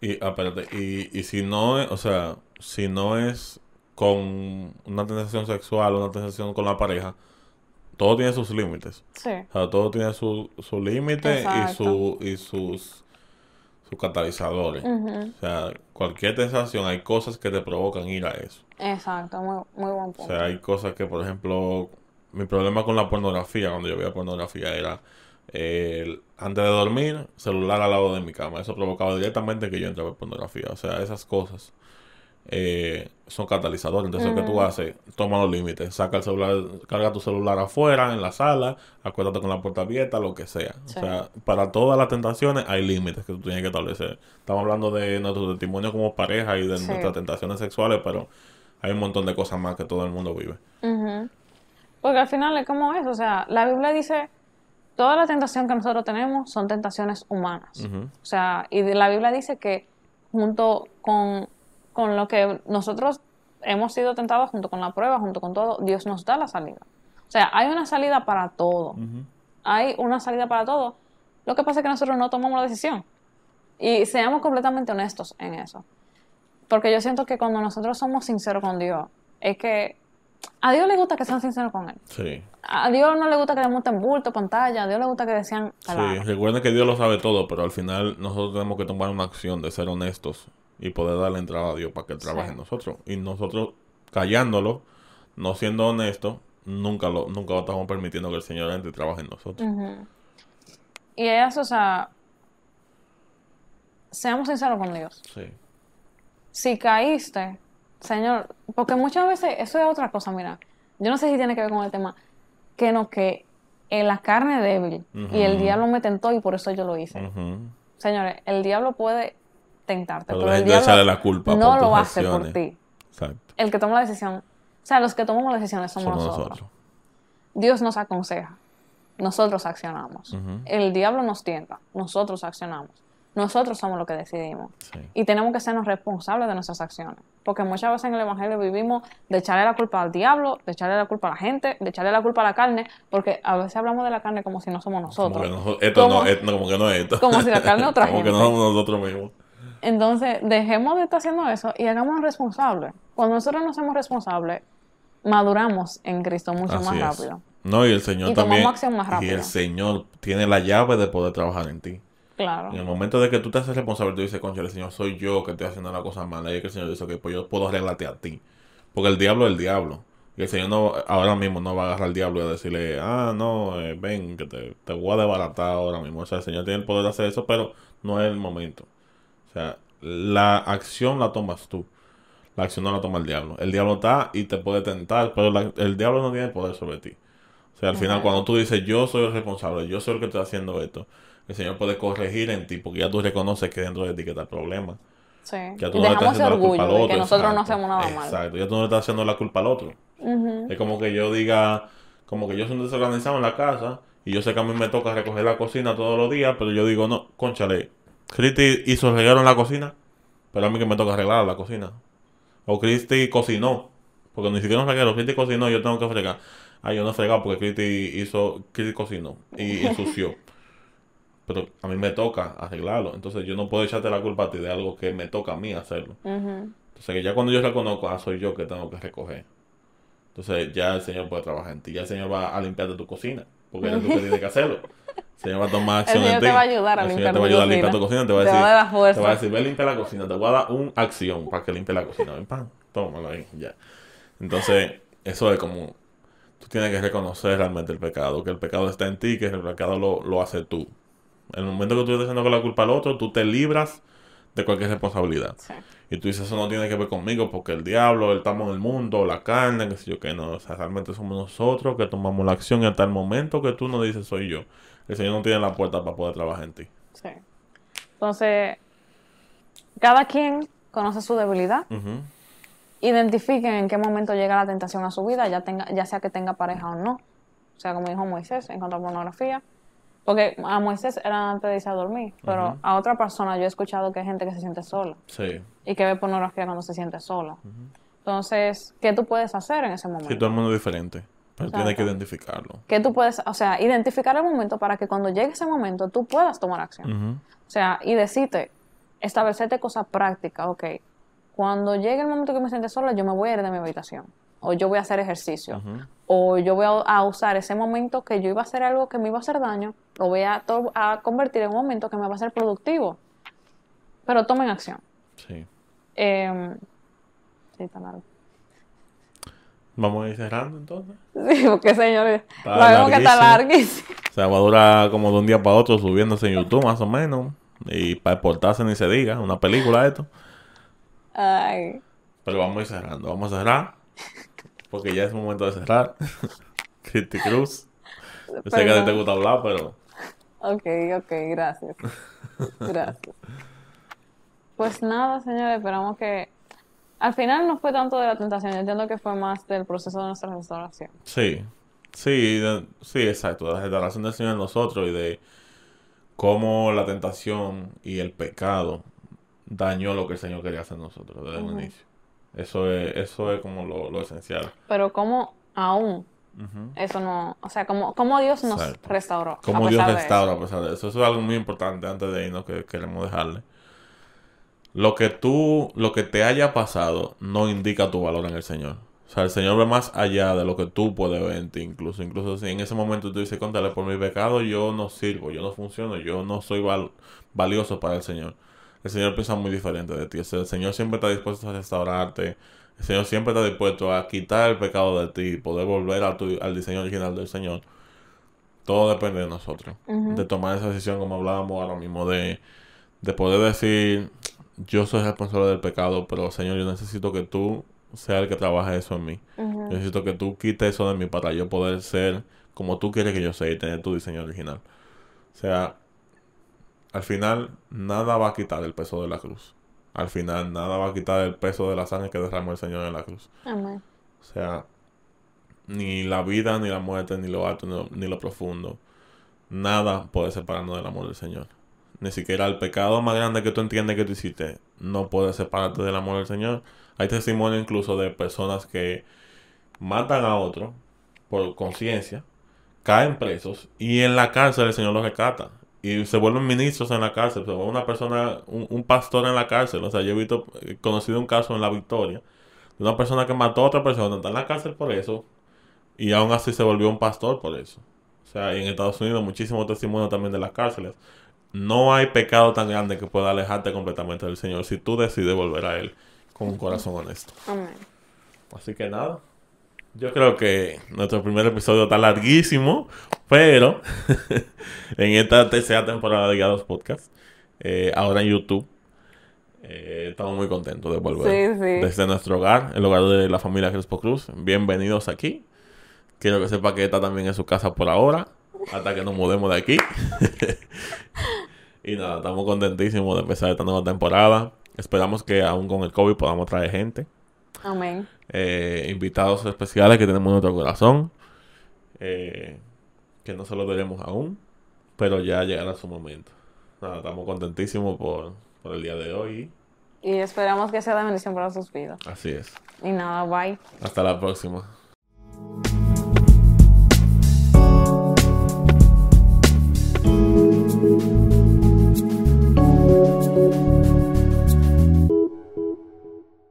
Y, ah, espérate, y, y si no es, o sea, si no es con una tentación sexual, una tentación con la pareja, todo tiene sus límites. Sí, O sea, todo tiene su, su límite y, su, y sus, sus catalizadores. O sea, cualquier tentación, hay cosas que te provocan ir a eso. exacto, muy, muy buen O punto. sea, hay cosas que, por ejemplo, mi problema con la pornografía, cuando yo veía pornografía, era eh, antes de dormir, celular al lado de mi cama. Eso provocaba directamente que yo entraba en pornografía. O sea, esas cosas eh, son catalizadores. Entonces, lo que tú haces, toma los límites. Saca el celular, carga tu celular afuera, en la sala, acuérdate con la puerta abierta, lo que sea. Sí. O sea, para todas las tentaciones hay límites que tú tienes que establecer. Estamos hablando de nuestro testimonio como pareja y de Sí. nuestras tentaciones sexuales, pero hay un montón de cosas más que todo el mundo vive. Ujú. Porque al final es como eso, o sea, la Biblia dice, toda la tentación que nosotros tenemos son tentaciones humanas. O sea, y la Biblia dice que junto con, con lo que nosotros hemos sido tentados, junto con la prueba, junto con todo, Dios nos da la salida. O sea, hay una salida para todo. Hay una salida para todo. Lo que pasa es que nosotros no tomamos la decisión. Y seamos completamente honestos en eso. Porque yo siento que cuando nosotros somos sinceros con Dios, es que a Dios le gusta que sean sinceros con Él. Sí. A Dios no le gusta que le monten bulto, pantalla. A Dios le gusta que decían Sí, recuerden que Dios lo sabe todo, pero al final nosotros tenemos que tomar una acción de ser honestos y poder darle entrada a Dios para que Él trabaje Sí. en nosotros. Y nosotros callándolo, no siendo honestos, nunca lo, nunca lo estamos permitiendo que el Señor entre y trabaje en nosotros. Ujú. Y eso, o sea, seamos sinceros con Dios. Sí. Si caíste, Señor, porque muchas veces, eso es otra cosa, mira, yo no sé si tiene que ver con el tema. que no, que en la carne débil y el diablo me tentó y por eso yo lo hice. Señores, el diablo puede tentarte, Pero pero, el diablo la culpa no por lo hace por ti. Exacto. El que toma la decisión, o sea, los que tomamos las decisiones somos, Somos nosotros. nosotros. Dios nos aconseja, nosotros accionamos. El diablo nos tienta, nosotros accionamos. Nosotros somos los que decidimos. Sí. Y tenemos que sernos responsables de nuestras acciones. Porque muchas veces en el Evangelio vivimos de echarle la culpa al diablo, de echarle la culpa a la gente, de echarle la culpa a la carne, porque a veces hablamos de la carne como si no somos Como nosotros. que no- esto Como- no, esto, no, como que no es esto. como si la carne es otra Como que no somos nosotros mismos. Entonces, dejemos de estar haciendo eso y hagámonos responsables. Cuando nosotros nos hacemos responsables, maduramos en Cristo mucho Así más es. rápido. No, y el Señor Y también. más y el Señor tiene la llave de poder trabajar en ti. Claro. En el momento de que tú te haces responsable, tú dices, concha, el Señor soy yo que estoy haciendo la cosa mala. Y es que el Señor dice, ok, pues yo puedo arreglarte a ti. Porque el diablo es el diablo. Y el Señor no, ahora mismo no va a agarrar al diablo y a decirle, ah, no, eh, ven, que te, te voy a desbaratar ahora mismo. O sea, el Señor tiene el poder de hacer eso, pero no es el momento. O sea, la acción la tomas tú. La acción no la toma el diablo. El diablo está y te puede tentar, pero la- el diablo no tiene poder sobre ti. O sea, al final, cuando tú dices, yo soy el responsable, yo soy el que está haciendo esto, el Señor puede corregir en ti, porque ya tú reconoces que dentro de ti que está el problema. Sí. Ya Y tú no le estás haciendo la culpa orgullo al de otro. que nosotros no hacemos nada mal. Exacto, ya tú no le estás haciendo la culpa al otro. Es como que yo diga, como que yo soy un desorganizado en la casa, y yo sé que a mí me toca recoger la cocina todos los días, pero yo digo, no, conchale, Cristi hizo regalo en la cocina, pero a mí que me toca arreglar la cocina. O Cristi cocinó, porque ni siquiera un reguero, Cristi cocinó, yo tengo que fregar. Ah, yo no he fregado porque Cristi hizo, Cristi cocinó y ensució. Pero a mí me toca arreglarlo, entonces yo no puedo echarte la culpa a ti de algo que me toca a mí hacerlo. Entonces, que ya cuando yo reconozco, ah, soy yo que tengo que recoger. Entonces, ya el Señor puede trabajar en ti. Ya el Señor va a limpiarte tu cocina. Porque eres tú que tienes que hacerlo. El Señor va a tomar acción en ti. te va a ayudar a el limpiar Señor te va a ayudar a limpiar cocina. tu cocina. Te va a Te decir, va a dar fuerza. te va a decir, ve limpia la cocina. Te voy a dar una acción para que limpie la cocina. Ven, pan, tómalo ahí, ya. Entonces, eso es como, tú tienes que reconocer realmente el pecado. Que el pecado está en ti, que el pecado lo, lo hace tú. En el momento que tú estás haciendo con la culpa al otro, tú te libras de cualquier responsabilidad. Sí. Y tú dices, eso no tiene que ver conmigo porque el diablo, el estamos en el mundo, la carne, que sé yo que no. O sea, realmente somos nosotros que tomamos la acción y hasta el momento que tú no dices soy yo. El Señor no tiene la puerta para poder trabajar en ti. Sí. Entonces, cada quien conoce su debilidad. Ujú. Identifiquen en qué momento llega la tentación a su vida, ya, tenga, ya sea que tenga pareja o no. O sea, como dijo Moisés en cuanto a pornografía. Porque a Moisés era antes de irse a dormir, pero a otra persona yo he escuchado que hay gente que se siente sola Sí. y que ve pornografía cuando se siente sola. Entonces, ¿qué tú puedes hacer en ese momento? Sí, todo el mundo es diferente. Pero tienes que identificarlo. ¿Qué tú puedes, o sea, identificar el momento para que cuando llegue ese momento tú puedas tomar acción? O sea, y decirte, establecerte cosas prácticas, ok. Cuando llegue el momento que me siente sola, yo me voy a ir de mi habitación. O yo voy a hacer ejercicio. O yo voy a, a usar ese momento que yo iba a hacer algo que me iba a hacer daño, lo voy a, a convertir en un momento que me va a ser productivo. Pero tomen acción. Sí. Eh, sí, está largo. Vamos a ir cerrando entonces. Sí, porque señores, sabemos que está larguísimo. O sea, va a durar como de un día para otro subiéndose en YouTube más o menos. Y para exportarse ni se diga. Una película esto. Ay, Pero vamos a ir cerrando. Vamos a cerrar. Porque ya es momento de cerrar. Cristi Cruz. Yo sé que a ti te gusta hablar, pero ok, ok, gracias. Gracias. Pues nada, señores, esperamos que... Al final no fue tanto de la tentación, yo entiendo que fue más del proceso de nuestra restauración. sí. Sí, de- sí, exacto. De la restauración del Señor en nosotros y de cómo la tentación y el pecado dañó lo que el Señor quería hacer en nosotros desde Ujú. el inicio. Eso es, eso es como lo, lo esencial. Pero como aún eso no... O sea, como, como Dios nos Exacto. restauró. a Cómo Dios restaura eso. a pesar de eso. Eso es algo muy importante antes de irnos que queremos dejarle. Lo que tú, lo que te haya pasado no indica tu valor en el Señor. O sea, el Señor ve más allá de lo que tú puedes ver en ti, incluso. Incluso si en ese momento tú dices, contale, por mi pecado yo no sirvo, yo no funciono, yo no soy val- valioso para el Señor. El Señor piensa muy diferente de ti. O sea, el Señor siempre está dispuesto a restaurarte. El Señor siempre está dispuesto a quitar el pecado de ti y poder volver a tu- al diseño original del Señor. Todo depende de nosotros. De tomar esa decisión, como hablábamos ahora mismo, de, de poder decir, yo soy responsable del pecado, pero Señor, yo necesito que tú seas el que trabaje eso en mí. Yo necesito que tú quites eso de mí para yo poder ser como tú quieres que yo sea y tener tu diseño original. O sea, al final nada va a quitar el peso de la cruz. Al final nada va a quitar el peso de la sangre que derramó el Señor en la cruz. Amén. O sea, ni la vida, ni la muerte, ni lo alto, ni lo, ni lo profundo. Nada puede separarnos del amor del Señor. Ni siquiera el pecado más grande que tú entiendes que tú hiciste no puede separarte del amor del Señor. Hay testimonio incluso de personas que matan a otro por conciencia, caen presos y en la cárcel el Señor los rescata. Y se vuelven ministros en la cárcel, se vuelve una persona, un, un pastor en la cárcel. O sea, yo he visto, he conocido un caso en La Victoria de una persona que mató a otra persona, está en la cárcel por eso, y aún así se volvió un pastor por eso. O sea, y en Estados Unidos muchísimos testimonios también de las cárceles. No hay pecado tan grande que pueda alejarte completamente del Señor si tú decides volver a Él con un corazón honesto. Amén. Así que nada. Yo creo que nuestro primer episodio está larguísimo, pero en esta tercera temporada de Guiados Podcast, eh, ahora en YouTube, eh, estamos muy contentos de volver Sí, sí. desde nuestro hogar, el hogar de la familia Crespo Cruz. Bienvenidos aquí. Quiero que sepa que esta también es su casa por ahora, hasta que nos mudemos de aquí. y nada, estamos contentísimos de empezar esta nueva temporada. Esperamos que aún con el COVID podamos traer gente Amén. Eh, invitados especiales que tenemos en nuestro corazón, eh, que no se lo veremos aún, pero ya llegará su momento. Nada, estamos contentísimos por, por el día de hoy. Y esperamos que sea de bendición para sus vidas. Así es. Y nada, bye. Hasta la próxima.